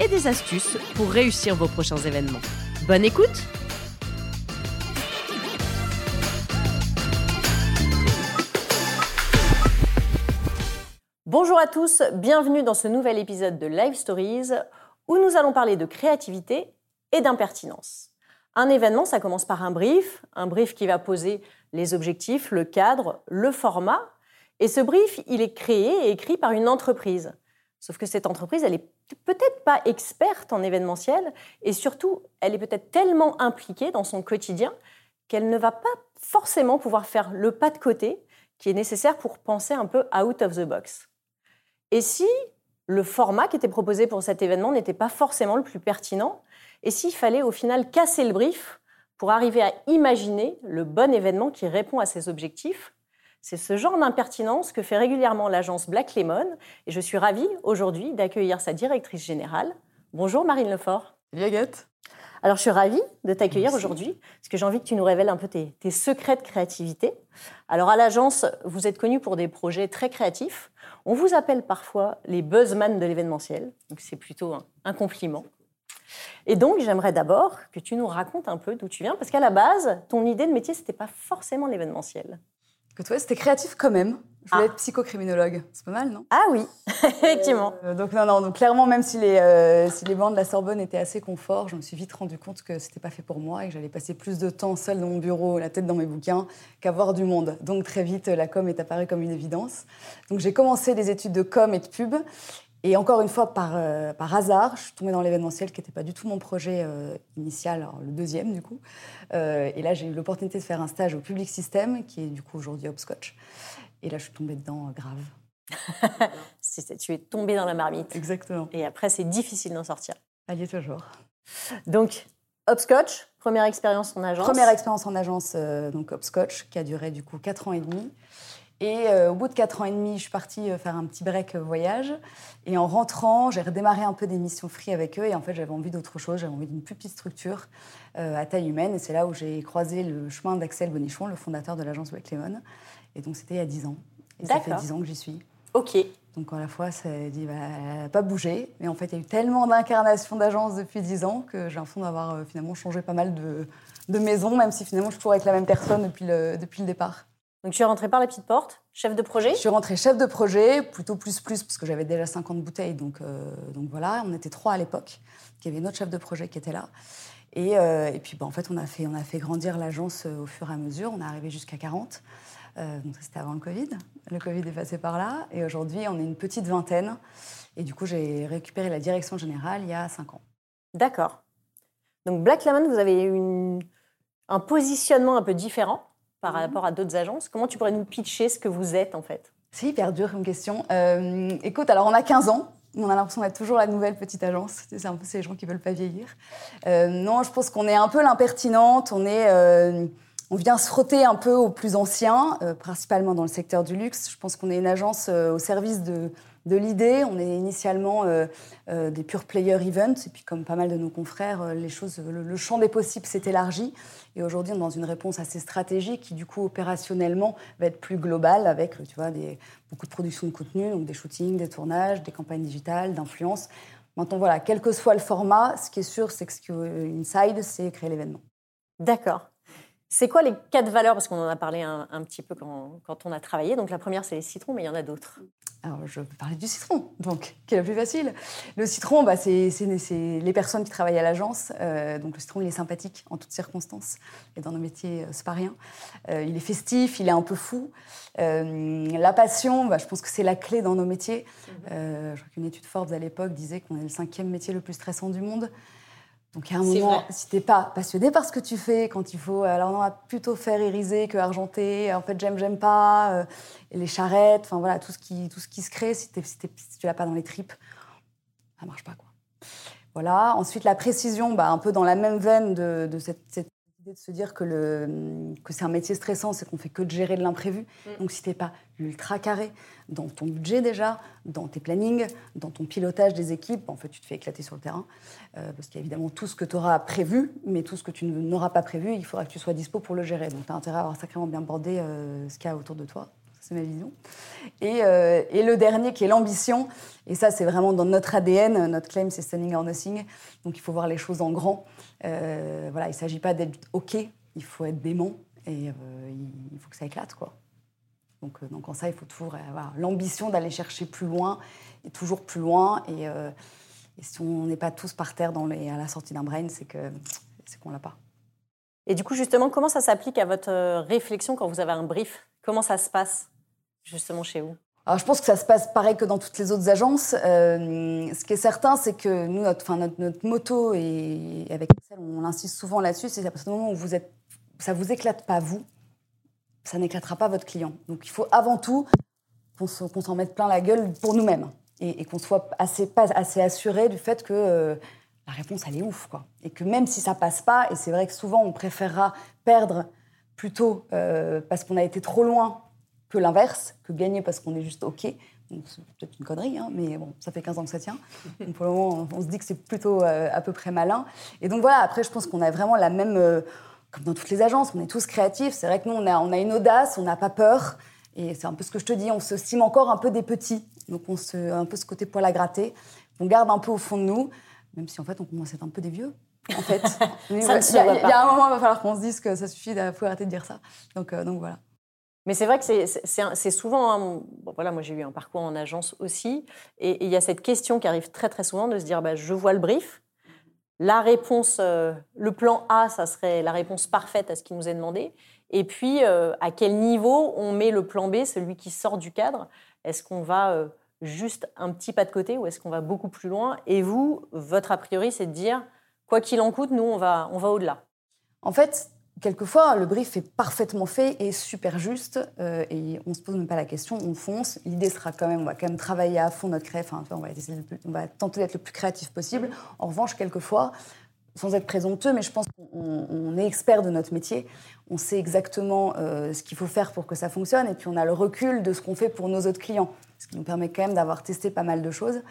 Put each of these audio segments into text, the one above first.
et des astuces pour réussir vos prochains événements. Bonne écoute Bonjour à tous, bienvenue dans ce nouvel épisode de Live Stories où nous allons parler de créativité et d'impertinence. Un événement, ça commence par un brief, un brief qui va poser les objectifs, le cadre, le format. Et ce brief, il est créé et écrit par une entreprise. Sauf que cette entreprise, elle est peut-être pas experte en événementiel et surtout, elle est peut-être tellement impliquée dans son quotidien qu'elle ne va pas forcément pouvoir faire le pas de côté qui est nécessaire pour penser un peu out of the box. Et si le format qui était proposé pour cet événement n'était pas forcément le plus pertinent, et s'il fallait au final casser le brief pour arriver à imaginer le bon événement qui répond à ses objectifs c'est ce genre d'impertinence que fait régulièrement l'agence Black Lemon et je suis ravie aujourd'hui d'accueillir sa directrice générale. Bonjour Marine Lefort. Salut Agathe. Alors je suis ravie de t'accueillir aujourd'hui parce que j'ai envie que tu nous révèles un peu tes, secrets de créativité. Alors à l'agence, vous êtes connu pour des projets très créatifs. On vous appelle parfois les buzzman de l'événementiel, donc c'est plutôt un compliment. Et donc, j'aimerais d'abord que tu nous racontes un peu d'où tu viens, parce qu'à la base, ton idée de métier, c'était pas forcément l'événementiel. Que toi, c'était créatif quand même. Je voulais ah. être psychocriminologue. C'est pas mal, non? Ah oui, effectivement. Euh, donc non, non, donc clairement, même si les, euh, si les bancs de la Sorbonne étaient assez confort, je me suis vite rendu compte que c'était pas fait pour moi et que j'allais passer plus de temps seule dans mon bureau, la tête dans mes bouquins, qu'avoir du monde. Donc très vite, la com est apparue comme une évidence. Donc j'ai commencé des études de com et de pub et encore une fois, par, euh, par hasard, je suis tombée dans l'événementiel qui n'était pas du tout mon projet euh, initial, le deuxième du coup. Euh, et là, j'ai eu l'opportunité de faire un stage au Public System, qui est du coup aujourd'hui Hopscotch. Et là, je suis tombée dedans grave. tu es tombée dans la marmite. Exactement. Et après, c'est difficile d'en sortir. Allez, toujours. Donc, Hopscotch, première expérience en agence. Première expérience en agence, donc Hopscotch, qui a duré du coup 4 ans et demi. Et euh, au bout de 4 ans et demi, je suis partie euh, faire un petit break euh, voyage. Et en rentrant, j'ai redémarré un peu des missions free avec eux. Et en fait, j'avais envie d'autre chose. J'avais envie d'une plus petite structure à taille humaine. Et c'est là où j'ai croisé le chemin d'Axel Bonichon, le fondateur de l'agence Wake Lemon. Et donc, c'était il y a 10 ans. Et ça fait 10 ans que j'y suis. OK. Donc, à la fois, ça dit, bah, elle n'a pas bougé. Mais en fait, il y a eu tellement d'incarnations d'agence depuis 10 ans que j'ai l'impression d'avoir finalement changé pas mal de, de maisons, même si finalement, je suis toujours avec la même personne depuis le, depuis le départ. Donc tu es rentrée par la petite porte, chef de projet? Je suis rentrée chef de projet, plutôt plus plus, parce que j'avais déjà 50 bouteilles, donc, euh, donc voilà, on était trois à l'époque. Il y avait une autre chef de projet qui était là. Et, euh, et puis bah, en fait, on a fait, on a fait grandir l'agence euh, au fur et à mesure, on est arrivé jusqu'à 40. donc c'était avant le Covid, le Covid est passé par là, et aujourd'hui on est une petite vingtaine. Et du coup, j'ai récupéré la direction générale il y a 5 ans. D'accord. Donc Black Lemon, vous avez une, un positionnement un peu différent par mhm. rapport à d'autres agences. Comment tu pourrais nous pitcher ce que vous êtes en fait? C'est hyper dur comme question. Euh, écoute, alors on a 15 ans. On a l'impression d'être toujours la nouvelle petite agence. C'est un peu ces gens qui veulent pas vieillir. Euh, non, je pense qu'on est un peu l'impertinente. On est, euh, on vient se frotter un peu aux plus anciens, principalement dans le secteur du luxe. Je pense qu'on est une agence au service de, de l'idée. On est initialement des pure player events, et puis comme pas mal de nos confrères, les choses, le champ des possibles s'est élargi. Et aujourd'hui, on est dans une réponse assez stratégique qui, du coup, opérationnellement, va être plus globale avec, tu vois, des, beaucoup de production de contenu, donc des shootings, des tournages, des campagnes digitales, d'influence. Maintenant, voilà, quel que soit le format, ce qui est sûr, c'est que ce Inside, c'est créer l'événement. D'accord. C'est quoi les quatre valeurs? Parce qu'on en a parlé un, petit peu quand, quand, on a travaillé. Donc la première, c'est les citrons, mais il y en a d'autres. Alors, je peux parler du citron, donc, qui est la plus facile. Le citron, bah, c'est les personnes qui travaillent à l'agence. Euh, donc, le citron, il est sympathique en toutes circonstances. Et dans nos métiers, euh, c'est pas rien. Euh, il est festif, il est un peu fou. la passion, bah, je pense que c'est la clé dans nos métiers. je crois qu'une étude Forbes à l'époque disait qu'on est le cinquième métier le plus stressant du monde. Donc à un moment, si tu n'es pas passionné par ce que tu fais, quand il faut, alors on va plutôt faire iriser que argenter, en fait j'aime, j'aime pas, euh, et les charrettes, enfin voilà, tout ce qui, tout ce qui se crée, si, tu si, tu l'as pas dans les tripes, ça marche pas quoi. Voilà. Ensuite, la précision, bah, un peu dans la même veine de, cette, idée de se dire que, le, que c'est un métier stressant, c'est qu'on fait que de gérer de l'imprévu. Mm. Donc, si tu n'es pas ultra carré dans ton budget déjà, dans tes plannings, dans ton pilotage des équipes, en fait, tu te fais éclater sur le terrain. Euh, parce qu'il y a évidemment tout ce que tu auras prévu, mais tout ce que tu n'auras pas prévu, il faudra que tu sois dispo pour le gérer. Donc, tu as intérêt à avoir sacrément bien bordé euh, ce qu'il y a autour de toi c'est ma vision. Euh, et, le dernier qui est l'ambition, et ça c'est vraiment dans notre ADN, notre claim c'est standing or nothing, donc il faut voir les choses en grand. Euh, voilà, il ne s'agit pas d'être OK, il faut être démon et euh, il faut que ça éclate. quoi. Donc, donc en ça, il faut toujours avoir l'ambition d'aller chercher plus loin, et toujours plus loin. Et, si on n'est pas tous par terre à la sortie d'un brain, c'est qu'on c'est qu'on l'a pas. Et du coup, justement, comment ça s'applique à votre réflexion quand vous avez un brief? Comment ça se passe justement chez vous? Alors, je pense que ça se passe pareil que dans toutes les autres agences. Euh, ce qui est certain, c'est que nous, notre, notre, moto, et avec Excel, on insiste souvent là-dessus, c'est à partir du moment où vous êtes, ça vous éclate pas vous, ça n'éclatera pas votre client. Donc, il faut avant tout qu'on s'en mette plein la gueule pour nous-mêmes et, qu'on soit assez, pas, assuré du fait que euh, la réponse, elle est ouf. Quoi. Et que même si ça passe pas, et c'est vrai que souvent, on préférera perdre plutôt euh, parce qu'on a été trop loin que l'inverse, que gagner parce qu'on est juste OK. C'est peut-être une connerie, hein, mais bon, ça fait 15 ans que ça tient. Donc pour le moment, on se dit que c'est plutôt euh, à peu près malin. Et donc voilà, après, je pense qu'on a vraiment la même. Euh, comme dans toutes les agences, on est tous créatifs. C'est vrai que nous, on a, on a une audace, on n'a pas peur. Et c'est un peu ce que je te dis, on se stime encore un peu des petits. Donc on se, un peu ce côté poil à gratter. On garde un peu au fond de nous, même si en fait, on commence à être un peu des vieux. En fait, il y, a un moment, il va falloir qu'on se dise que ça suffit, il faut arrêter de dire ça. Donc, euh, donc voilà. Mais c'est vrai que c'est souvent. voilà, moi j'ai eu un parcours en agence aussi, et il y a cette question qui arrive très très souvent de se dire bah, je vois le brief, la réponse, euh, le plan A, ça serait la réponse parfaite à ce qui nous est demandé, et puis euh, à quel niveau on met le plan B, celui qui sort du cadre? Est-ce qu'on va euh, juste un petit pas de côté ou est-ce qu'on va beaucoup plus loin? Et vous, votre a priori, c'est de dire quoi qu'il en coûte, nous on va, on va au-delà. En fait, Quelquefois, le brief est parfaitement fait et super juste, euh, et on se pose même pas la question, on fonce. L'idée sera quand même, on va quand même travailler à fond notre créa, on va, tenter d'être le plus créatif possible. En revanche, quelquefois, sans être présomptueux, mais je pense qu'on est expert de notre métier, on sait exactement euh, ce qu'il faut faire pour que ça fonctionne, et puis on a le recul de ce qu'on fait pour nos autres clients, ce qui nous permet quand même d'avoir testé pas mal de choses.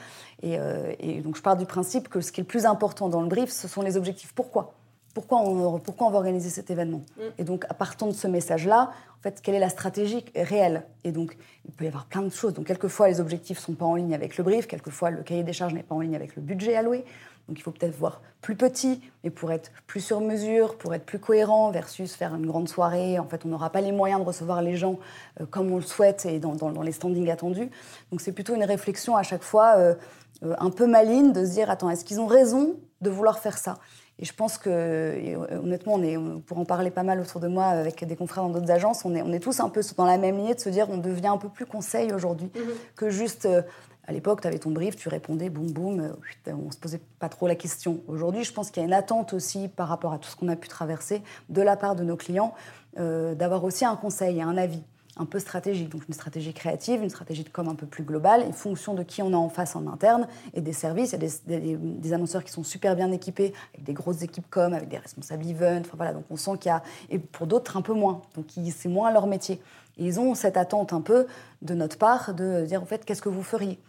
Et, euh, et donc je pars du principe que ce qui est le plus important dans le brief, ce sont les objectifs. Pourquoi? Pourquoi on, pourquoi on va organiser cet événement mm. Et donc, à partir de ce message-là, en fait, quelle est la stratégie réelle Et donc, il peut y avoir plein de choses. Donc, quelquefois, les objectifs ne sont pas en ligne avec le brief, quelquefois, le cahier des charges n'est pas en ligne avec le budget alloué. Donc, il faut peut-être voir plus petit, mais pour être plus sur mesure, pour être plus cohérent, versus faire une grande soirée. En fait, on n'aura pas les moyens de recevoir les gens euh, comme on le souhaite et dans, les standings attendus. Donc, c'est plutôt une réflexion à chaque fois euh, euh, un peu maligne de se dire attends, est-ce qu'ils ont raison de vouloir faire ça? Et je pense que, euh, honnêtement, on est, pour en parler pas mal autour de moi avec des confrères dans d'autres agences, on est, on est tous un peu dans la même lignée de se dire on devient un peu plus conseil aujourd'hui mhm. que juste. Euh, à l'époque, tu avais ton brief, tu répondais, boum, boum, euh, on se posait pas trop la question. Aujourd'hui, je pense qu'il y a une attente aussi par rapport à tout ce qu'on a pu traverser de la part de nos clients, d'avoir aussi un conseil et un avis un peu stratégique. Donc une stratégie créative, une stratégie de com un peu plus globale, en fonction de qui on a en face en interne et des services. Il y a des, annonceurs qui sont super bien équipés, avec des grosses équipes com, avec des responsables event. Enfin, voilà, donc on sent qu'il y a... Et pour d'autres, un peu moins. Donc c'est moins leur métier. Et ils ont cette attente un peu de notre part de dire, en fait, qu'est-ce que vous feriez?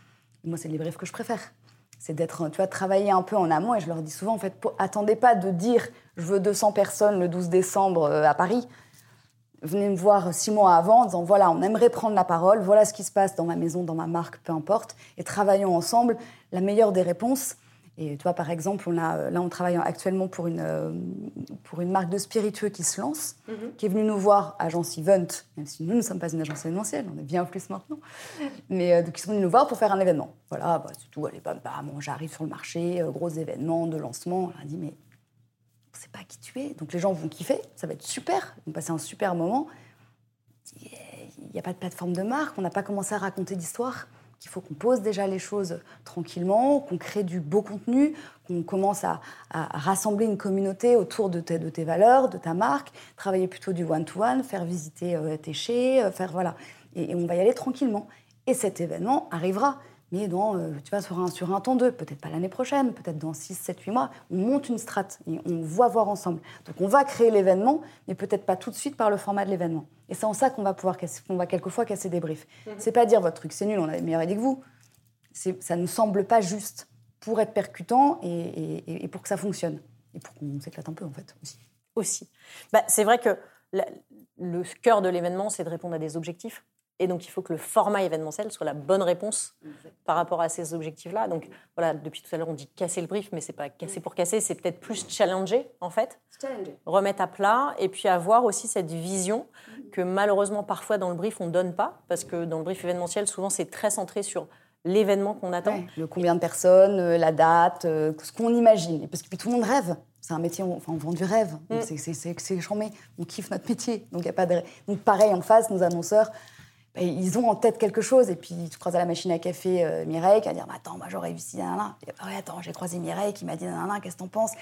Moi, c'est les briefs que je préfère. C'est d'être, tu vois, travailler un peu en amont. Et je leur dis souvent, en fait, attendez pas de dire, je veux 200 personnes le 12 décembre euh, à Paris venez me voir six mois avant en disant voilà, on aimerait prendre la parole, voilà ce qui se passe dans ma maison, dans ma marque, peu importe, et travaillons ensemble la meilleure des réponses. Et toi, par exemple, on a, là, on travaille actuellement pour une, euh, pour une marque de spiritueux qui se lance, mhm. qui est venue nous voir, agence Event, même si nous ne sommes pas une agence événementielle, on est bien plus maintenant, mais euh, qui sont venus nous voir pour faire un événement. Voilà, bah, c'est tout, allez, bam, bam, j'arrive sur le marché, euh, gros événement de lancement. On a dit, mais pas qui tu es. Donc les gens vont kiffer, ça va être super, ils vont passer un super moment. Il n'y a pas de plateforme de marque, on n'a pas commencé à raconter d'histoire. Il faut qu'on pose déjà les choses tranquillement, qu'on crée du beau contenu, qu'on commence à, rassembler une communauté autour de tes, de tes, valeurs, de ta marque, travailler plutôt du one-to-one, faire visiter euh, tes chais, euh, faire voilà. Et on va y aller tranquillement. Et cet événement arrivera. Mais dans, euh, tu vois, sur un, sur un temps 2, peut-être pas l'année prochaine, peut-être dans 6, 7, 8 mois, on monte une strate et on va voir ensemble. Donc on va créer l'événement, mais peut-être pas tout de suite par le format de l'événement. Et c'est en ça qu'on va pouvoir qu'on va quelquefois casser des briefs. Mhm. C'est pas dire votre truc c'est nul, on a des meilleures idées que vous. Ça ne semble pas juste pour être percutant et, et, pour que ça fonctionne. Et pour qu'on s'éclate un peu, en fait, aussi. Aussi. Bah, c'est vrai que le cœur de l'événement, c'est de répondre à des objectifs. Et donc, il faut que le format événementiel soit la bonne réponse par rapport à ces objectifs-là. Donc, voilà, depuis tout à l'heure, on dit casser le brief, mais c'est pas casser pour casser, c'est peut-être plus challenger, en fait. Challenger. Remettre à plat et puis avoir aussi cette vision que malheureusement, parfois, dans le brief, on ne donne pas. Parce que dans le brief événementiel, souvent, c'est très centré sur l'événement qu'on attend. le combien de personnes, euh, la date, euh, ce qu'on imagine. Parce que puis, tout le monde rêve. C'est un métier, on, enfin, on vend du rêve. Mm. C'est chambé. On kiffe notre métier. Donc, y a pas de... Donc, pareil, en face, nos annonceurs, ils ont en tête quelque chose. Et puis, tu croises à la machine à café euh, Mireille qui va dire Attends, moi j'aurais réussi, nanana. Ah ouais, attends, j'ai croisé Mireille qui m'a dit qu'est-ce que t'en penses?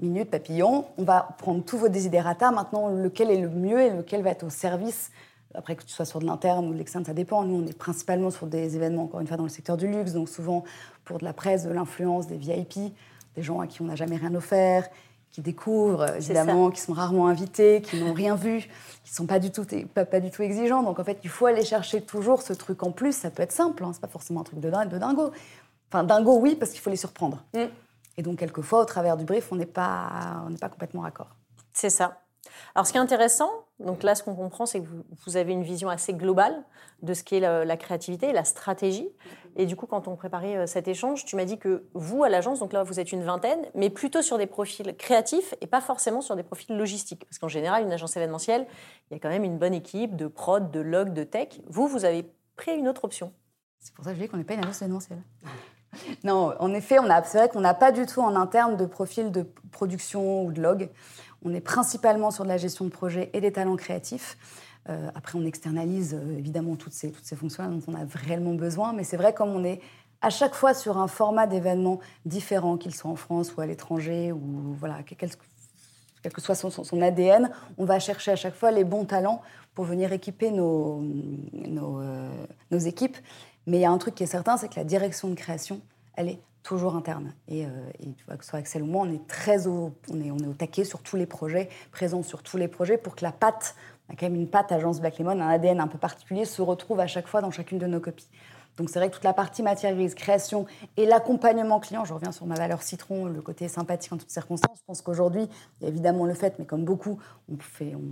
Minute, papillon, on va prendre tous vos désidératas. Maintenant, lequel est le mieux et lequel va être au service? Après que tu sois sur de l'interne ou de l'externe, ça dépend. Nous, on est principalement sur des événements, encore une fois, dans le secteur du luxe, donc souvent pour de la presse, de l'influence, des VIP, des gens à qui on n'a jamais rien offert, qui découvrent, évidemment, qui sont rarement invités, qui n'ont rien vu, qui ne sont pas du, tout, pas, pas, du tout exigeants. Donc en fait, il faut aller chercher toujours ce truc en plus. Ça peut être simple, hein, c'est pas forcément un truc de, de dingo. Enfin, dingo, oui, parce qu'il faut les surprendre. Mm. Et donc, quelquefois, au travers du brief, on n'est pas, on pas complètement raccord. C'est ça. Alors, ce qui est intéressant, donc là, ce qu'on comprend, c'est que vous, avez une vision assez globale de ce qu'est la, la, créativité, la stratégie. Et du coup, quand on préparait euh, cet échange, tu m'as dit que vous, à l'agence, donc là, vous êtes une vingtaine, mais plutôt sur des profils créatifs et pas forcément sur des profils logistiques. Parce qu'en général, une agence événementielle, il y a quand même une bonne équipe de prod, de log, de tech. Vous, vous avez pris une autre option. C'est pour ça que je dis qu'on n'est pas une agence événementielle. non, en effet, c'est vrai qu'on n'a pas du tout en interne de profil de production ou de log. On est principalement sur de la gestion de projet et des talents créatifs. Euh, après, on externalise euh, évidemment toutes ces, toutes ces fonctions dont on a réellement besoin, mais c'est vrai comme on est à chaque fois sur un format d'événement différent, qu'il soit en France ou à l'étranger, ou voilà, quel, que soit son, ADN, on va chercher à chaque fois les bons talents pour venir équiper nos, nos, euh, nos équipes. Mais il y a un truc qui est certain, c'est que la direction de création, elle est toujours interne. Et, euh, tu vois, que ce soit Axel ou moi, on est très au, on est, on est au taquet sur tous les projets, présents sur tous les projets, pour que la patte, on a quand même une patte agence Black Lemon, un ADN un peu particulier, se retrouve à chaque fois dans chacune de nos copies. Donc c'est vrai que toute la partie matière grise, création et l'accompagnement client, je reviens sur ma valeur citron, le côté sympathique en toutes circonstances. Je pense qu'aujourd'hui, il y a évidemment le fait, mais comme beaucoup, on,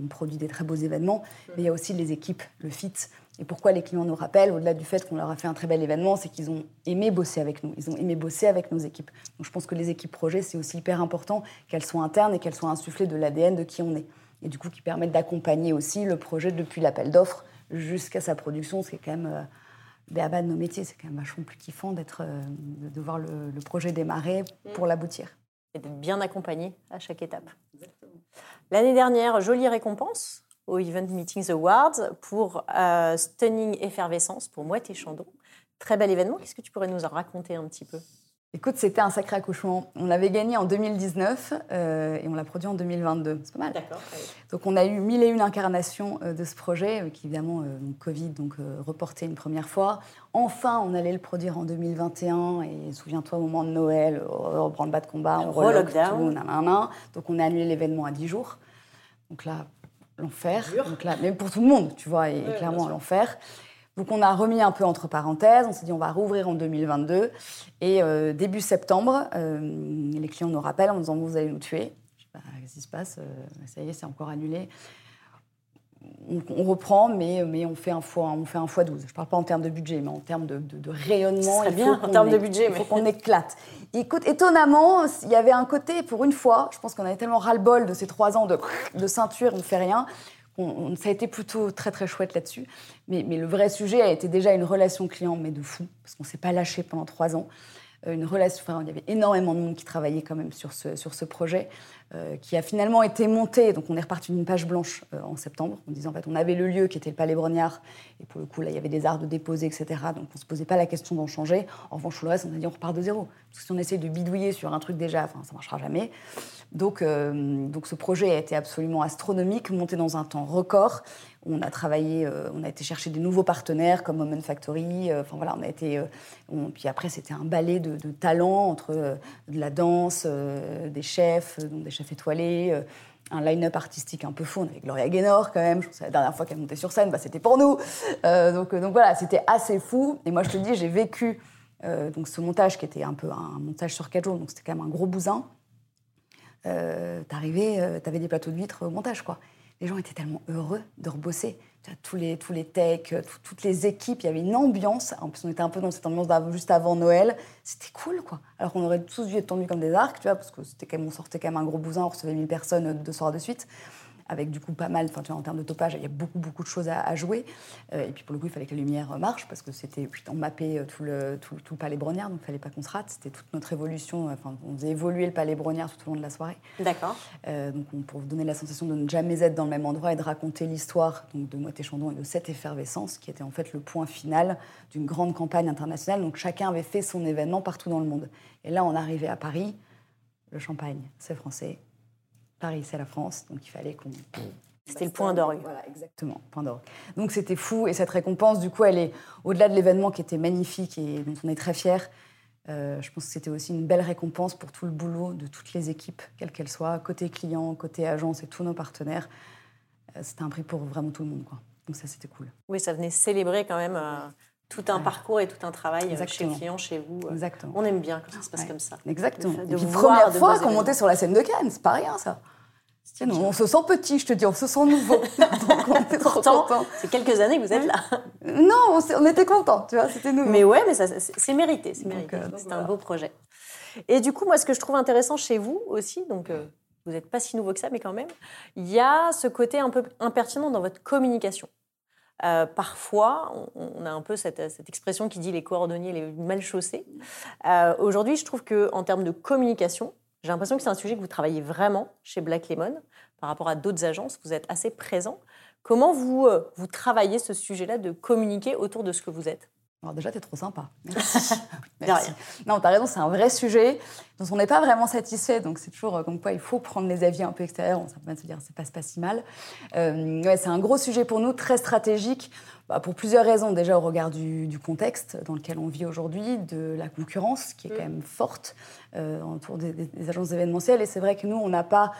produit des très beaux événements, mais il y a aussi les équipes, le fit, et pourquoi les clients nous rappellent, au-delà du fait qu'on leur a fait un très bel événement, c'est qu'ils ont aimé bosser avec nous, ils ont aimé bosser avec nos équipes. Donc je pense que les équipes projets, c'est aussi hyper important qu'elles soient internes et qu'elles soient insufflées de l'ADN de qui on est. Et du coup, qui permettent d'accompagner aussi le projet depuis l'appel d'offres jusqu'à sa production, ce qui est quand même euh, de nos métiers. C'est quand même vachement plus kiffant d'être, euh, de, voir le, projet démarrer pour mm. l'aboutir. Et d'être bien accompagné à chaque étape. L'année dernière, jolie récompense au Event Meetings Awards pour euh, Stunning Effervescence pour Mouette et Chandon. Très bel événement. Qu'est-ce que tu pourrais nous en raconter un petit peu? Écoute, c'était un sacré accouchement. On l'avait gagné en 2019 euh, et on l'a produit en 2022. C'est pas mal. D'accord. Donc on a eu mille et une incarnations euh, de ce projet, qui évidemment, Covid, donc reporté une première fois. Enfin, on allait le produire en 2021 et souviens-toi, au moment de Noël, on reprend le bas de combat, on relockdown. Donc on a annulé l'événement à 10 jours. Donc là, l'enfer. Donc là, même pour tout le monde, tu vois, et, clairement l'enfer. Donc on a remis un peu entre parenthèses, on s'est dit on va rouvrir en 2022. Et euh, début septembre, euh, les clients nous rappellent en nous disant vous allez nous tuer. Je sais pas qu'est-ce qui se passe, euh, ça y est, c'est encore annulé. On, reprend, mais, mais on, fait un fois, on fait un fois 12. Je ne parle pas en termes de budget, mais en termes de, de, rayonnement. Bien, en termes de budget. Il faut qu'on éclate. Écoute, étonnamment, il y avait un côté, pour une fois, je pense qu'on avait tellement ras-le-bol de ces trois ans de, de ceinture, on ne fait rien, ça a été plutôt très très chouette là-dessus. Mais, mais, le vrai sujet a été déjà une relation client, mais de fou, parce qu'on ne s'est pas lâché pendant trois ans. Euh, une relation, enfin, il y avait énormément de monde qui travaillait quand même sur ce, sur ce projet. Euh, qui a finalement été monté. Donc on est reparti d'une page blanche euh, en septembre, en disant en fait on avait le lieu qui était le Palais Brognard, et pour le coup là il y avait des arts de déposer, etc. Donc on se posait pas la question d'en changer. En revanche, le reste, on a dit on repart de zéro. Parce que si on essaie de bidouiller sur un truc déjà, enfin, ça marchera jamais. Donc, euh, donc ce projet a été absolument astronomique, monté dans un temps record. On a travaillé, on a été chercher des nouveaux partenaires comme Moment Factory. enfin voilà, on a été. puis après, c'était un ballet de, de talents entre de la danse, des chefs, donc des chef étoilé, euh, un line-up artistique un peu fou. avec Gloria Gaynor quand même. Je la dernière fois qu'elle montait sur scène, bah, c'était pour nous. Euh, donc, euh, donc voilà, c'était assez fou. Et moi, je te dis, j'ai vécu donc ce montage qui était un peu un montage sur quatre jours, donc c'était quand même un gros bousin. T'arrivais, t'avais des plateaux de vitres au montage, quoi. Les gens étaient tellement heureux de rebosser tous les, tous les techs, toutes les équipes, il y avait une ambiance. En plus, on était un peu dans cette ambiance juste avant Noël. C'était cool, quoi. Alors qu'on aurait tous dû être tendus comme des arcs, tu vois, parce que c'était quand même, on sortait quand même un gros bousin, on recevait 1000 personnes deux soirs de suite avec du coup pas mal, enfin, en termes de topage, il y a beaucoup, beaucoup de choses à, jouer. Euh, et puis pour le coup, il fallait que la lumière marche parce que c'était, on mappait euh, tout le, tout, le palais Brognard, donc il fallait pas qu'on se rate. C'était toute notre évolution, enfin, on faisait évoluer le palais Brognard tout au long de la soirée. D'accord. Euh, donc pour vous donner la sensation de ne jamais être dans le même endroit et de raconter l'histoire donc, de Moitié Chandon et de cette effervescence qui était en fait le point final d'une grande campagne internationale. Donc chacun avait fait son événement partout dans le monde. Et là, on arrivait à Paris, le champagne, c'est français, Paris, c'est la France, donc il fallait qu'on. C'était le point d'orgue. Voilà, exactement, point d'orgue. Donc c'était fou, et cette récompense, du coup, elle est au-delà de l'événement qui était magnifique et dont on est très fiers. Euh, je pense que c'était aussi une belle récompense pour tout le boulot de toutes les équipes, quelles qu'elles soient, côté client, côté agence et tous nos partenaires. Euh, c'était un prix pour vraiment tout le monde, quoi. Donc ça, c'était cool. Oui, ça venait célébrer quand même euh, tout un parcours et tout un travail chez le client, chez vous. Exactement. On aime bien quand ça se passe comme ça. Exactement. De, de première fois qu'on montait sur la scène de Cannes, c'est pas rien ça. Tiens, on se sent petit, je te dis, on se sent nouveau. Donc on était trop C'est quelques années que vous êtes là. Non, on, était contents, tu vois, c'était nouveau. Mais ouais, mais c'est mérité, c'est mérité. Euh, c'est un beau projet. Et du coup, moi, ce que je trouve intéressant chez vous aussi, donc euh, vous n'êtes pas si nouveau que ça, mais quand même, il y a ce côté un peu impertinent dans votre communication. Euh, parfois, on, a un peu cette, expression qui dit les coordonniers les mal chaussés. Euh, aujourd'hui, je trouve qu'en termes de communication, j'ai l'impression que c'est un sujet que vous travaillez vraiment chez Black Lemon par rapport à d'autres agences. Vous êtes assez présent. Comment vous, euh, vous travaillez ce sujet-là de communiquer autour de ce que vous êtes? Déjà, t'es trop sympa. Merci. Merci. Non, t'as raison, c'est un vrai sujet dont on n'est pas vraiment satisfait. Donc c'est toujours euh, comme quoi il faut prendre les avis un peu extérieurs. On peut se dire ça passe pas si mal. Euh, ouais, c'est un gros sujet pour nous, très stratégique, bah, pour plusieurs raisons. Déjà au regard du, contexte dans lequel on vit aujourd'hui, de la concurrence qui est quand mm. même forte euh, autour des, des agences événementielles. Et c'est vrai que nous, on n'a pas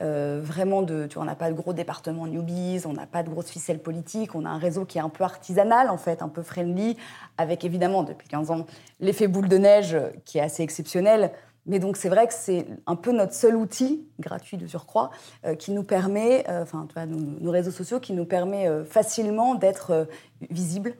euh, vraiment de. Tu vois, on n'a pas de gros département newbies, on n'a pas de grosses ficelles politiques, on a un réseau qui est un peu artisanal, en fait, un peu friendly, avec évidemment, depuis 15 ans, l'effet boule de neige qui est assez exceptionnel. Mais donc, c'est vrai que c'est un peu notre seul outil, gratuit de surcroît, euh, qui nous permet, euh, enfin, tu nos, réseaux sociaux, qui nous permet facilement d'être visible,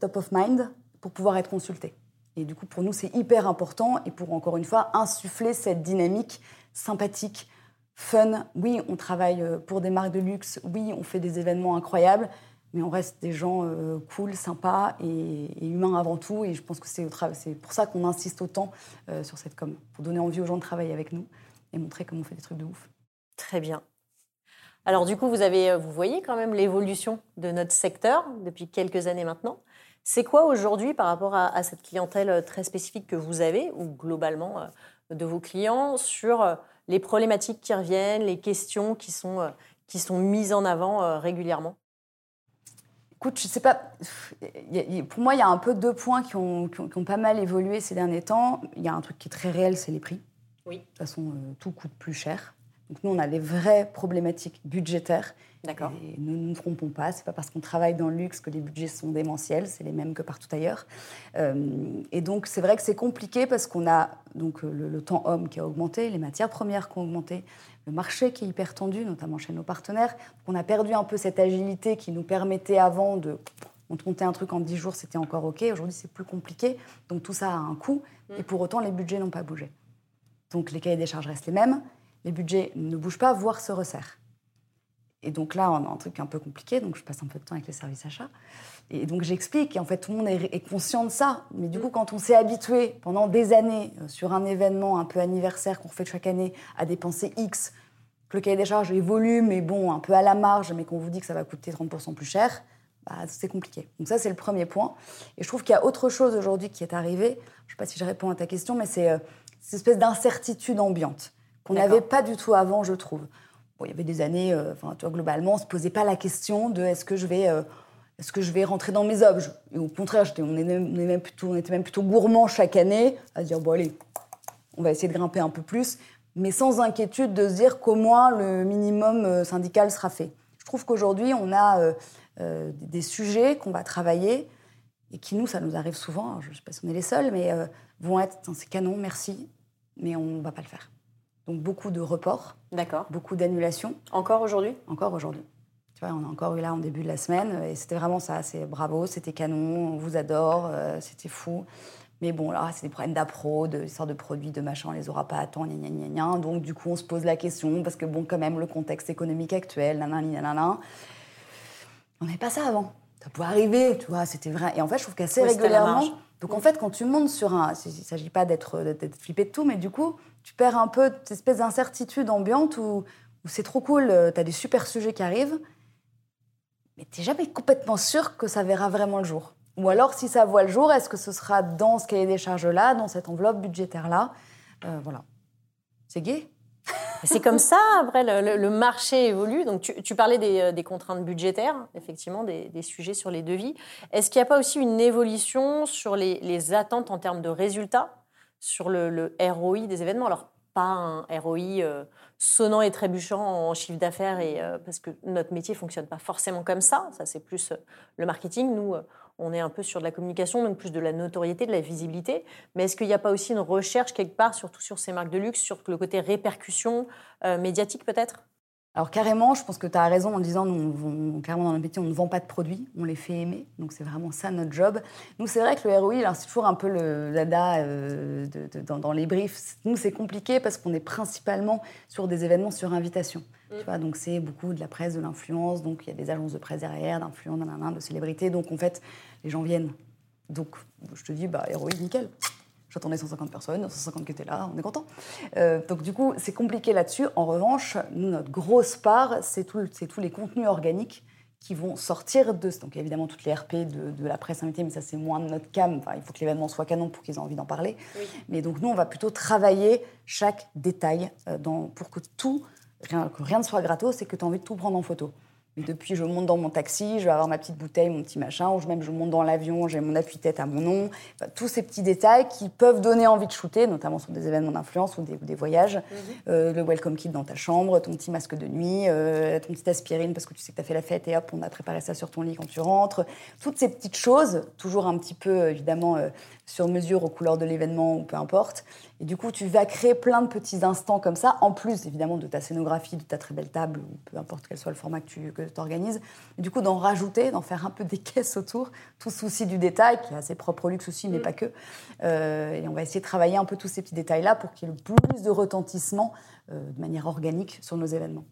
top of mind, pour pouvoir être consulté. Et du coup, pour nous, c'est hyper important et pour, encore une fois, insuffler cette dynamique sympathique, fun. Oui, on travaille euh, pour des marques de luxe. Oui, on fait des événements incroyables. Mais on reste des gens euh, cool, sympas et, humains avant tout. Et je pense que c'est pour ça qu'on insiste autant euh, sur cette com. Pour donner envie aux gens de travailler avec nous et montrer comment on fait des trucs de ouf. Très bien. Alors du coup, vous, avez, vous voyez quand même l'évolution de notre secteur depuis quelques années maintenant. C'est quoi aujourd'hui par rapport à, cette clientèle très spécifique que vous avez, ou globalement de vos clients, sur les problématiques qui reviennent, les questions qui sont, euh, qui sont mises en avant euh, régulièrement Écoute, je sais pas. Pour moi, il y a un peu deux points qui ont, qui ont, pas mal évolué ces derniers temps. Il y a un truc qui est très réel, c'est les prix. Oui. De toute façon, euh, tout coûte plus cher. Donc nous, on a des vraies problématiques budgétaires. D'accord. Et nous ne nous trompons pas, c'est pas parce qu'on travaille dans le luxe que les budgets sont démentiels, c'est les mêmes que partout ailleurs. Euh, et donc c'est vrai que c'est compliqué parce qu'on a donc le, temps homme qui a augmenté, les matières premières qui ont augmenté, le marché qui est hyper tendu, notamment chez nos partenaires. On a perdu un peu cette agilité qui nous permettait avant de on montait un truc en 10 jours, c'était encore OK. Aujourd'hui, c'est plus compliqué. Donc tout ça a un coût. Et pour autant, les budgets n'ont pas bougé. Donc les cahiers des charges restent les mêmes les budgets ne bougent pas, voire se resserrent. Et donc là, on a un truc un peu compliqué, donc je passe un peu de temps avec les services achats. Et donc j'explique, et en fait tout le monde est, conscient de ça. Mais du coup, quand on s'est habitué pendant des années euh, sur un événement un peu anniversaire qu'on fait chaque année à dépenser X, que le cahier des charges évolue, mais bon, un peu à la marge, mais qu'on vous dit que ça va coûter 30% plus cher, bah, c'est compliqué. Donc ça, c'est le premier point. Et je trouve qu'il y a autre chose aujourd'hui qui est arrivé. Je ne sais pas si je réponds à ta question, mais c'est euh, cette espèce d'incertitude ambiante qu'on n'avait pas du tout avant, je trouve il y avait des années, euh, enfin, globalement, on ne se posait pas la question de est-ce que je vais, euh, est-ce que je vais rentrer dans mes objets. Et au contraire, on, on, même plutôt, était plutôt gourmand chaque année à dire bon allez, on va essayer de grimper un peu plus, mais sans inquiétude de se dire qu'au moins le minimum euh, syndical sera fait. Je trouve qu'aujourd'hui, on a des sujets qu'on va travailler et qui, nous, ça nous arrive souvent, je ne sais pas si on est les seuls, mais vont être, c'est canon, merci, mais on ne va pas le faire. Donc beaucoup de reports. D'accord. Beaucoup d'annulations. Encore aujourd'hui? Encore aujourd'hui. Tu vois, on a encore eu là en début de la semaine et c'était vraiment ça. C'est bravo, c'était canon, on vous adore, euh, c'était fou. Mais bon, là, c'est des problèmes d'appro, de sortes de produits, de machin, on les aura pas à temps, gna gna gna. Donc, du coup, on se pose la question, parce que bon, quand même, le contexte économique actuel, nanana, nanana. On n'avait pas ça avant. Ça pouvait arriver, tu vois, c'était vrai. Et en fait, je trouve qu'assez régulièrement. Donc, en fait, quand tu montes sur un. Il ne s'agit pas d'être flippé de tout, mais du coup, tu perds un peu cette espèce d'incertitude ambiante où, c'est trop cool, euh, tu as des super sujets qui arrivent, mais tu n'es jamais complètement sûr que ça verra vraiment le jour. Ou alors, si ça voit le jour, est-ce que ce sera dans ce cahier des charges-là, dans cette enveloppe budgétaire-là euh, Voilà. C'est gay. C'est comme ça, après, le, marché évolue. Donc, tu, parlais euh, des, contraintes budgétaires, effectivement, des, sujets sur les devis. Est-ce qu'il n'y a pas aussi une évolution sur les, les attentes en termes de résultats? Sur le, ROI des événements. Alors, pas un ROI euh, sonnant et trébuchant en chiffre d'affaires, et, euh, parce que notre métier fonctionne pas forcément comme ça. Ça, c'est plus euh, le marketing. Nous, on est un peu sur de la communication, donc plus de la notoriété, de la visibilité. Mais est-ce qu'il n'y a pas aussi une recherche quelque part, surtout sur ces marques de luxe, sur le côté répercussion médiatique peut-être? Alors carrément, je pense que tu as raison en disant, nous, carrément dans notre métier, on ne vend pas de produits, on les fait aimer. Donc c'est vraiment ça notre job. Nous, c'est vrai que le ROI, c'est toujours un peu le dada euh, dans, les briefs. Nous, c'est compliqué parce qu'on est principalement sur des événements sur invitation. Mm. Tu vois, donc c'est beaucoup de la presse, de l'influence. Donc il y a des agences de presse derrière, d'influence, de célébrités. Donc en fait, les gens viennent. Donc je te dis, bah, ROI, nickel. J'attendais 150 personnes, 150 qui étaient là, on est content. Euh, donc du coup, c'est compliqué là-dessus. En revanche, nous, notre grosse part, c'est tous les contenus organiques qui vont sortir de... Donc évidemment, toutes les RP de, la presse invitée, mais ça, c'est moins de notre cam. Enfin, il faut que l'événement soit canon pour qu'ils aient envie d'en parler. Mais donc nous, on va plutôt travailler chaque détail euh, dans, pour que tout, rien, que rien ne soit gratos, c'est que tu as envie de tout prendre en photo. Mais depuis, je monte dans mon taxi, je vais avoir ma petite bouteille, mon petit machin, ou même je monte dans l'avion, j'ai mon appui-tête à mon nom. tous ces petits détails qui peuvent donner envie de shooter, notamment sur des événements d'influence ou des, voyages. Mhm. Euh, le welcome kit dans ta chambre, ton petit masque de nuit, euh, ton petit aspirine parce que tu sais que tu as fait la fête et hop, on a préparé ça sur ton lit quand tu rentres. Toutes ces petites choses, toujours un petit peu évidemment euh, sur mesure aux couleurs de l'événement ou peu importe. Et du coup, tu vas créer plein de petits instants comme ça, en plus évidemment de ta scénographie, de ta très belle table, ou peu importe quel soit le format que tu que organises. Et du coup, d'en rajouter, d'en faire un peu des caisses autour, tout souci du détail, qui a ses propres luxe aussi, mais mm. pas que. Euh, et on va essayer de travailler un peu tous ces petits détails-là pour qu'il y ait le plus de retentissement euh, de manière organique sur nos événements.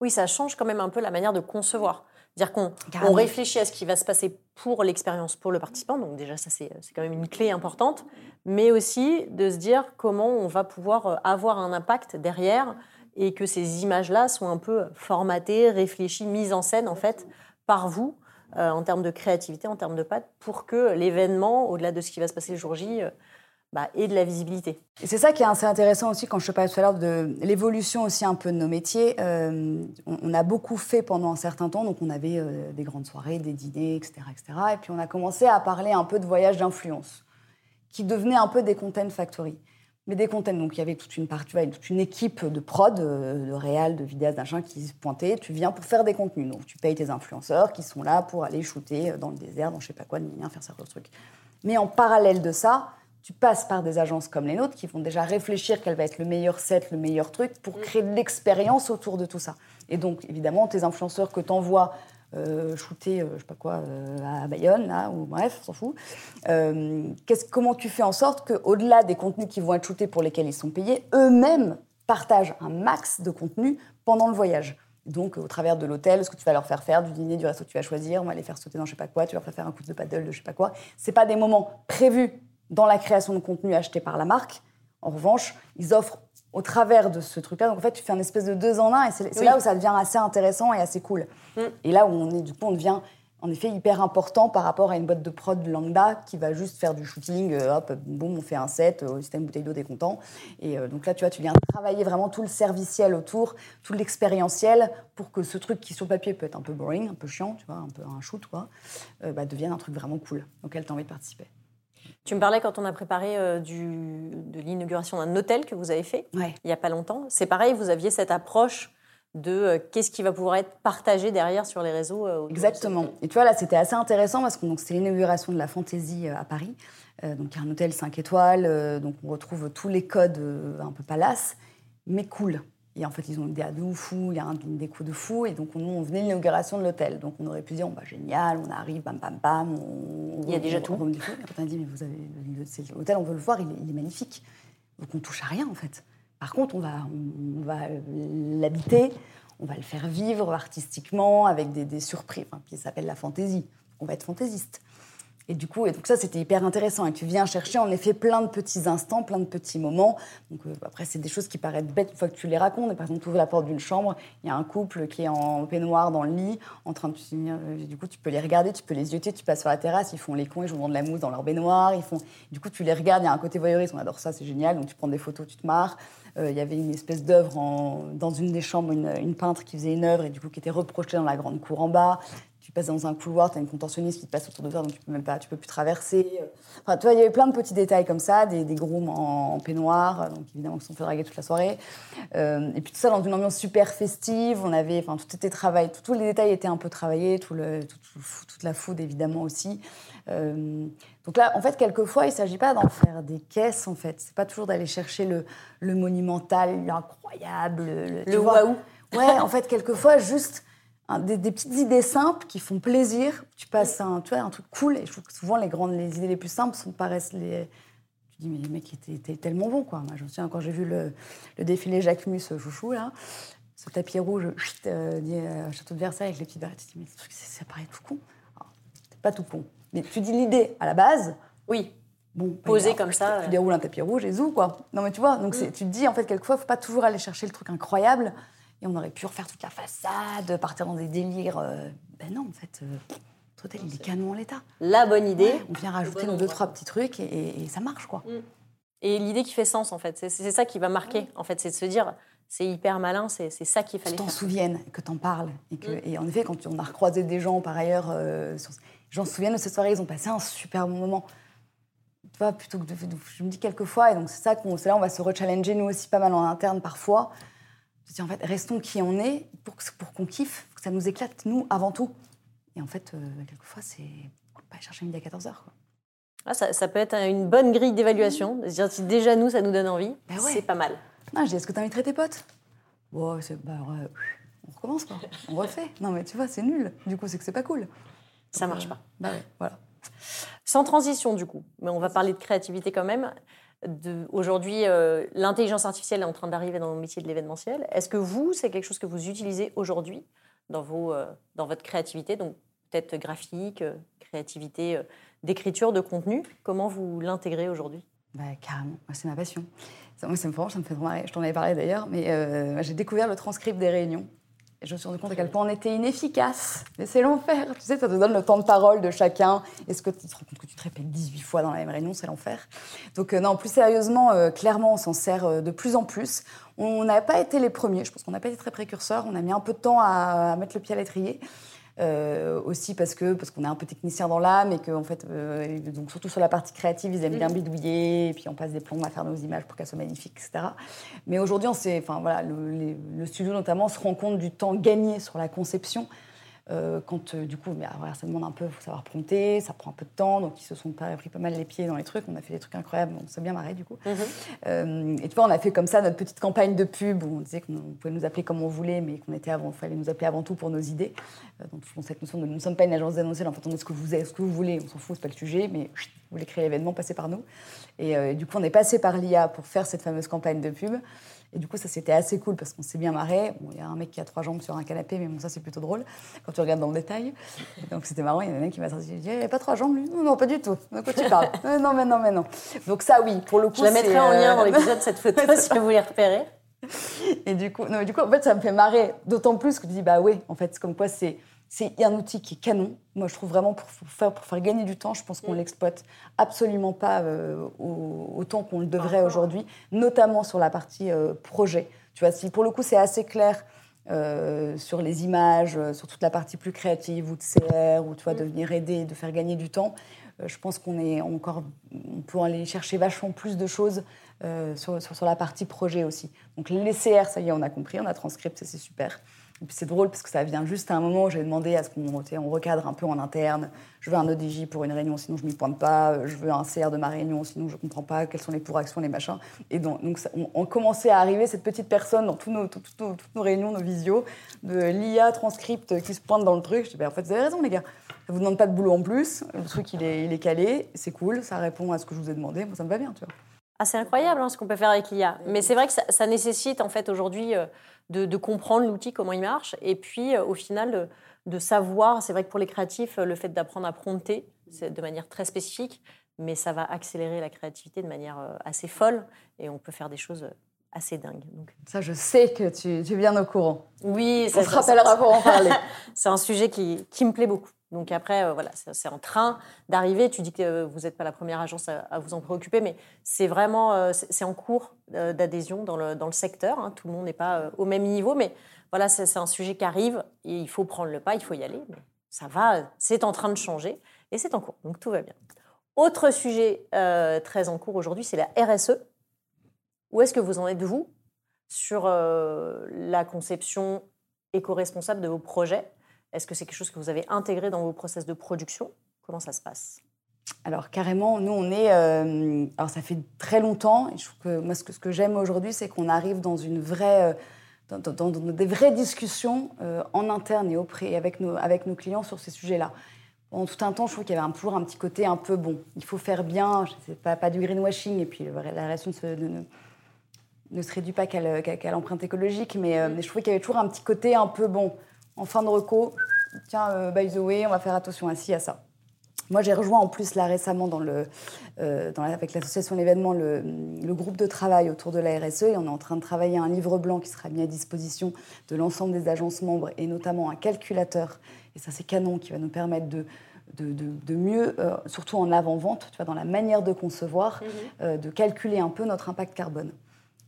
Oui, ça change quand même un peu la manière de concevoir. C'est-à-dire qu'on réfléchit à ce qui va se passer pour l'expérience, pour le participant. Donc déjà, ça, c'est quand même une clé importante. Mais aussi de se dire comment on va pouvoir euh, avoir un impact derrière et que ces images-là soient un peu formatées, réfléchies, mises en scène, en fait, par vous, euh, en termes de créativité, en termes de patte, pour que l'événement, au-delà de ce qui va se passer le jour J, euh, bah, et de la visibilité. C'est ça qui est assez intéressant aussi quand je te parlais tout à l'heure de l'évolution aussi un peu de nos métiers. Euh, on, a beaucoup fait pendant un certain temps, donc on avait euh, des grandes soirées, des dîners, etc., etc. Et puis on a commencé à parler un peu de voyages d'influence, qui devenaient un peu des content factory. Mais des content, donc il y avait toute une partie, toute une équipe de prod, euh, de réal, de vidéastes, d'achin qui se pointait. Tu viens pour faire des contenus, donc tu payes tes influenceurs qui sont là pour aller shooter dans le désert, dans je sais pas quoi, faire certains trucs. Mais en parallèle de ça, tu passes par des agences comme les nôtres qui vont déjà réfléchir quel va être le meilleur set, le meilleur truc pour mm. créer de l'expérience autour de tout ça. Et donc, évidemment, tes influenceurs que tu envoies euh, shooter, euh, je sais pas quoi, euh, à Bayonne, là, ou bref, on s'en fout. Euh, comment tu fais en sorte qu'au-delà des contenus qui vont être shootés pour lesquels ils sont payés, eux-mêmes partagent un max de contenu pendant le voyage Donc, au travers de l'hôtel, ce que tu vas leur faire faire, du dîner, du resto que tu vas choisir, on va les faire sauter dans je sais pas quoi, tu vas leur faire un coup de paddle de je sais pas quoi. C'est pas des moments prévus dans la création de contenu acheté par la marque. En revanche, ils offrent au travers de ce truc-là. Donc, en fait, tu fais un espèce de deux en un et c'est là où ça devient assez intéressant et assez cool. Mm. Et là où on est, du coup, on devient en effet hyper important par rapport à une boîte de prod lambda qui va juste faire du shooting, euh, hop, boum, on fait un set, euh, une bouteille d'eau, t'es content. Et euh, donc là, tu vois, tu viens travailler vraiment tout le serviciel autour, tout l'expérientiel pour que ce truc qui sur le papier peut être un peu boring, un peu chiant, tu vois, un peu un shoot, quoi, bah, devienne un truc vraiment cool auquel tu as envie de participer. Tu me parlais quand on a préparé du, de l'inauguration d'un hôtel que vous avez fait il n'y a pas longtemps. C'est pareil, vous aviez cette approche de euh, qu'est-ce qui va pouvoir être partagé derrière sur les réseaux. Euh, Exactement. Et tu vois, là, c'était assez intéressant parce que c'était l'inauguration de la Fantaisie euh, à Paris. donc, il y a un hôtel 5 étoiles, donc on retrouve tous les codes un peu palace, mais cool. Et en fait, ils ont une DA de fou, il y a une déco de fou. Et donc, nous, on venait de l'inauguration de l'hôtel. Donc, on aurait pu dire, oh, bah, génial, on arrive, bam, bam, bam. il y a déjà tout. On, et on a dit, mais vous avez l'hôtel, on veut le voir, il est, il est magnifique. Donc, on touche à rien, en fait. Par contre, on va, on va l'habiter, on va le faire vivre artistiquement avec des, surprises, qui s'appelle la fantaisie. On va être fantaisiste. Et du coup, et donc ça, c'était hyper intéressant. Et tu viens chercher en effet plein de petits instants, plein de petits moments. Donc euh, après, c'est des choses qui paraissent bêtes une fois que tu les racontes. par exemple, tu ouvres la porte d'une chambre, il y a un couple qui est en peignoir dans le lit, en train de euh, Du coup, tu peux les regarder, tu peux les yeuter, tu passes sur la terrasse, ils font les cons, ils jouent dans de la mousse dans leur baignoire. Ils font... Du coup, tu les regardes, il y a un côté voyeuriste, on adore ça, c'est génial. Donc tu prends des photos, tu te marres. Euh, il y avait une espèce d'œuvre dans une des chambres, une, une, peintre qui faisait une œuvre et du coup qui était reprojetée dans la grande cour en bas tu passes dans un couloir, tu as une contentionniste qui te passe autour de toi, donc tu peux même pas, tu peux plus traverser. Enfin, tu vois, il y avait plein de petits détails comme ça, des, des grooms en, peignoir, donc évidemment qui sont fait draguer toute la soirée. Euh, et puis tout ça dans une ambiance super festive. On avait, enfin, tout était travaillé, tous les détails étaient un peu travaillés, tout le, toute la food évidemment aussi. Euh, donc là, en fait, quelquefois, il ne s'agit pas d'en faire des caisses, en fait. C'est pas toujours d'aller chercher le, le monumental, l'incroyable, le, le waouh. Ouais, en fait, quelquefois, juste des, petites idées simples qui font plaisir. Tu passes un, tu vois, un truc cool. Et je trouve que souvent, les grandes, les idées les plus simples sont, paraissent les. Tu dis, mais les mecs étaient, tellement bons, quoi. Moi, je me souviens quand j'ai vu le, le défilé Jacquemus chouchou, là, ce tapis rouge, chut, euh, euh, Château de Versailles avec les petites barrettes, tu dis, mais ça paraît tout con. C'est pas tout con. Mais tu dis l'idée à la base. Oui. Bon, posé comme ça. Tu déroules un tapis rouge et zou, quoi. Non, mais tu vois, donc mm. tu te dis, en fait, quelquefois, faut pas toujours aller chercher le truc incroyable. Et on aurait pu refaire toute la façade, partir dans des délires. Euh, ben non, en fait, euh, hôtel, il est canon en l'état. La bonne idée. on vient rajouter nos deux, trois petits trucs et, ça marche, quoi. Mm. Et l'idée qui fait sens, en fait. C'est ça qui va marquer, en fait. C'est de se dire, c'est hyper malin, c'est ça qu'il fallait. Que t'en souviennes, que t'en parles. Et, que, mm. et en effet, quand on a recroisé des gens, par ailleurs, euh, j'en souviens de cette soirée, ils ont passé un super bon moment. Tu vois, plutôt que de, je me dis quelquefois, et donc c'est ça qu'on, là, on va se rechallenger nous aussi pas mal en interne parfois. Je dis en fait, restons qui on est pour, pour qu'on kiffe, que ça nous éclate, nous, avant tout. Et en fait, euh, quelquefois, c'est pas chercher midi à 14h. Ah, ça, ça, peut être une bonne grille d'évaluation. Si déjà nous, ça nous donne envie, bah c'est pas mal. Non, je dis, est-ce que tu inviterais tes potes? Bah, On recommence, quoi. On refait. Non, mais tu vois, c'est nul. Du coup, c'est que c'est pas cool. Ça marche euh, pas. Bah ouais, voilà. Sans transition, du coup, mais on va parler de créativité quand même. Aujourd'hui, euh, l'intelligence artificielle est en train d'arriver dans le métier de l'événementiel. Est-ce que vous, c'est quelque chose que vous utilisez aujourd'hui dans, euh, votre créativité Donc peut-être graphique, euh, créativité d'écriture, de contenu? Comment vous l'intégrez aujourd'hui? Bah, Carrément, c'est ma passion. Moi, ça me ça me fait marrer. Je t'en avais parlé d'ailleurs, mais j'ai découvert le transcript des réunions et je me suis rendu compte à quel point on était inefficace. Mais c'est l'enfer. Tu sais, ça te donne le temps de parole de chacun. Est-ce que tu te rends compte que tu te répètes 18 fois dans la même réunion? C'est l'enfer. Donc, euh, non, plus sérieusement, euh, clairement, on s'en sert euh, de plus en plus. On n'a pas été les premiers. Je pense qu'on n'a pas été très précurseurs. On a mis un peu de temps à, à mettre le pied à l'étrier. Euh, aussi parce que parce qu'on est un peu technicien dans l'âme et que en fait euh, donc surtout sur la partie créative ils aiment bien mhm. bidouiller et puis on passe des plombs à faire nos images pour qu'elles soient magnifiques etc mais aujourd'hui on enfin voilà le, le, studio notamment se rend compte du temps gagné sur la conception euh, quand du coup, mais, ça demande un peu, il faut savoir prompter, ça prend un peu de temps, donc ils se sont pris pas mal les pieds dans les trucs. On a fait des trucs incroyables, on s'est bien marré du coup. Mhm. et tu vois, on a fait comme ça notre petite campagne de pub où on disait qu'on pouvait nous appeler comme on voulait, mais qu'on était avant, fallait nous appeler avant tout pour nos idées. Euh, donc cette notion de nous ne sommes pas une agence d'événementiel, en fait on est ce que vous êtes, ce que vous voulez, on s'en fout, c'est pas le sujet, mais vous voulez créer l'événement, passez par nous. Et du coup, on est passé par l'IA pour faire cette fameuse campagne de pub. Et du coup, ça, c'était assez cool parce qu'on s'est bien marré. Bon, il y a un mec qui a trois jambes sur un canapé, mais bon, ça, c'est plutôt drôle quand tu regardes dans le détail. donc, c'était marrant. Il y a un qui m'a sorti. Il dit, il a pas trois jambes, lui? Non, non, pas du tout. De quoi tu parles? Non, mais non, mais non. Donc, ça, oui, pour le coup. Je la mettrai en lien dans l'épisode, cette photo, si vous voulez repérer. Et du coup, non, du coup, en fait, ça me fait marrer, d'autant plus que tu dis, bah oui, en fait, comme quoi c'est c'est un outil qui est canon. Moi, je trouve vraiment pour faire, pour faire gagner du temps, je pense qu'on mm. l'exploite absolument pas euh, autant qu'on le devrait aujourd'hui, notamment sur la partie euh, projet. Tu vois, si pour le coup c'est assez clair euh, sur les images, sur toute la partie plus créative ou de CR, ou tu vois, de mm. venir aider, de faire gagner du temps, je pense qu'on est encore, on peut aller chercher vachement plus de choses sur, sur, sur, la partie projet aussi. Donc les CR, ça y est, on a compris, on a transcript, c'est super. C'est drôle parce que ça vient juste à un moment où j'ai demandé à ce qu'on recadre un peu en interne. Je veux un ODJ pour une réunion, sinon je m'y pointe pas. Je veux un CR de ma réunion, sinon je comprends pas quelles sont les pour-actions, les machins. Et donc, on, commençait à arriver cette petite personne dans tous nos, toutes, nos, réunions, nos visios, de l'IA transcript qui se pointe dans le truc. Je dis, ben, en fait, vous avez raison, les gars. Ça vous demande pas de boulot en plus. Le truc, il est, il est calé, c'est cool, ça répond à ce que je vous ai demandé. Moi, ça me va bien, tu vois. Ah, c'est incroyable hein, ce qu'on peut faire avec l'IA. Mais c'est vrai que ça, nécessite en fait aujourd'hui euh, de, comprendre l'outil, comment il marche, et puis euh, au final de, savoir. C'est vrai que pour les créatifs, le fait d'apprendre à prompter, c'est de manière très spécifique, mais ça va accélérer la créativité de manière euh, assez folle, et on peut faire des choses assez dingues. Donc. Ça, je sais que tu, tu es bien au courant. Oui, ça, on se rappellera pour en parler. c'est un sujet qui, qui me plaît beaucoup. Donc après, euh, voilà, c'est en train d'arriver. Tu dis que euh, vous n'êtes pas la première agence à, vous en préoccuper, mais c'est vraiment, euh, c'est en cours d'adhésion dans le, dans le, secteur. Hein. Tout le monde n'est pas au même niveau, mais voilà, c'est un sujet qui arrive et il faut prendre le pas, il faut y aller. Ça va, c'est en train de changer et c'est en cours, donc tout va bien. Autre sujet très en cours aujourd'hui, c'est la RSE. Où est-ce que vous en êtes, vous, sur la conception éco-responsable de vos projets? Est-ce que c'est quelque chose que vous avez intégré dans vos process de production? Comment ça se passe? Alors carrément, nous on est, euh, alors ça fait très longtemps. Et je trouve que moi ce que, ce que j'aime aujourd'hui, c'est qu'on arrive dans une vraie, euh, dans, des vraies discussions euh, en interne et auprès avec nos, avec nos clients sur ces sujets-là. En tout un temps, je trouve qu'il y avait toujours un petit côté un peu bon. Il faut faire bien, c'est pas, pas du greenwashing et puis la relation ne, ne, se réduit pas qu'à l'empreinte écologique, mais, mais je trouvais qu'il y avait toujours un petit côté un peu bon en fin de reco, tiens, euh, by the way, on va faire attention à ci, à ça. Moi, j'ai rejoint en plus là récemment dans le, euh, avec l'association L'événement le, le, groupe de travail autour de la RSE et on est en train de travailler un livre blanc qui sera mis à disposition de l'ensemble des agences membres et notamment un calculateur. Et ça, c'est canon qui va nous permettre de, de, mieux, euh, surtout en avant-vente, tu vois, dans la manière de concevoir, mhm. de calculer un peu notre impact carbone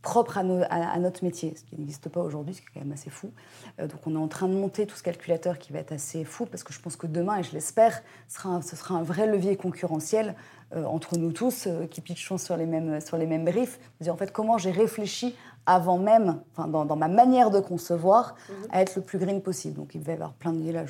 propre à, notre métier, ce qui n'existe pas aujourd'hui, ce qui est quand même assez fou. Euh, donc on est en train de monter tout ce calculateur qui va être assez fou, parce que je pense que demain, et je l'espère, ce, ce sera un vrai levier concurrentiel euh, entre nous tous euh, qui pitchons sur les mêmes, sur les mêmes briefs. Dire en fait comment j'ai réfléchi avant même, enfin, dans, ma manière de concevoir, mhm. à être le plus green possible. Donc il va y avoir plein d'idées là,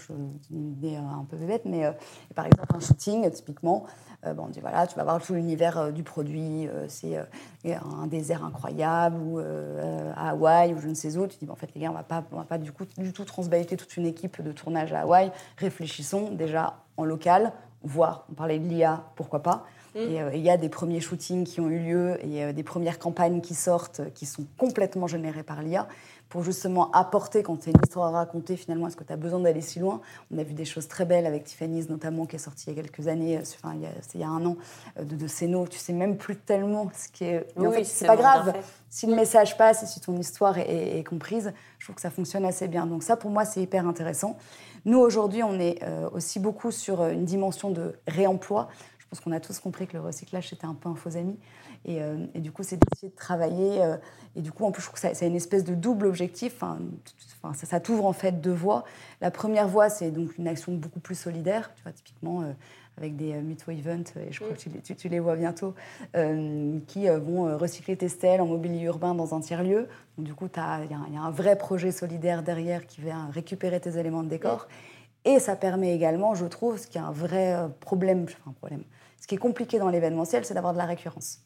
une idée un peu bête, mais par exemple un shooting, typiquement, euh, bon, on dit voilà, tu vas voir tout l'univers euh, du produit, euh, c'est un désert incroyable, ou à Hawaï, ou je ne sais où. Tu dis, en fait, les gars, on ne va pas du, coup, du tout transbaiter toute une équipe de tournage à Hawaï. Réfléchissons déjà en local, voire, on parlait de l'IA, pourquoi pas. Mm. Et il y a des premiers shootings qui ont eu lieu et des premières campagnes qui sortent qui sont complètement générées par l'IA pour justement apporter, quand tu as une histoire à raconter, finalement, est-ce que tu as besoin d'aller si loin? On a vu des choses très belles avec Tiffany's, notamment, qui est sortie il y a quelques années, euh, enfin, il y a, il y a un an, euh, de, de Céno. Tu sais même plus tellement ce qui est. Mais en fait, c'est pas grave. Si le message passe et si ton histoire est, comprise, je trouve que ça fonctionne assez bien. Donc, ça, pour moi, c'est hyper intéressant. Nous, aujourd'hui, on est euh, aussi beaucoup sur une dimension de réemploi. Je pense qu'on a tous compris que le recyclage, c'était un peu un faux ami. Euh, et, du coup, c'est d'essayer de travailler. Euh, et du coup, en plus, je trouve que c'est une espèce de double objectif. Enfin, ça, ça t'ouvre en fait deux voies. La première voie, c'est donc une action beaucoup plus solidaire. Tu vois, typiquement, euh, avec des Mutual Events, et je crois que tu, les vois bientôt, qui vont recycler tes stèles en mobilier urbain dans un tiers-lieu. Donc, du coup, il y, a un vrai projet solidaire derrière qui vient récupérer tes éléments de décor. Et ça permet également, je trouve, ce qui est un vrai problème, enfin, problème, qui est compliqué dans l'événementiel, c'est d'avoir de la récurrence.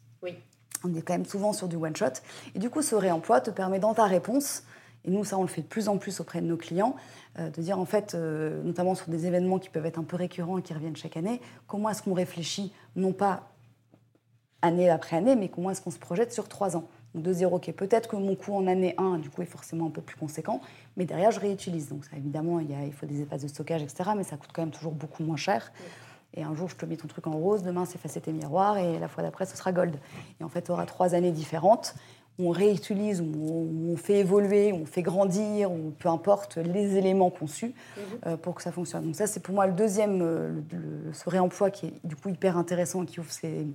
On est quand même souvent sur du one-shot. Et du coup, ce réemploi te permet dans ta réponse, et nous, ça, on le fait de plus en plus auprès de nos clients, euh, de dire en fait, euh, notamment sur des événements qui peuvent être un peu récurrents et qui reviennent chaque année, comment est-ce qu'on réfléchit, non pas année après année, mais comment est-ce qu'on se projette sur trois ans? De zéro, qui est peut-être que mon coût en année 1, du coup, est forcément un peu plus conséquent, mais derrière, je réutilise. Donc ça, évidemment, il, y a, il faut des espaces de stockage, etc., mais ça coûte quand même toujours beaucoup moins cher. Et un jour, je te mets ton truc en rose, demain, c'est facette tes miroirs, et la fois d'après, ce sera gold. Et en fait, tu auras trois années différentes on réutilise, on, on fait évoluer, on fait grandir, ou peu importe les éléments conçus mhm. euh, pour que ça fonctionne. Donc ça, c'est pour moi le deuxième, euh, le, ce réemploi qui est du coup hyper intéressant, qui ouvre ses,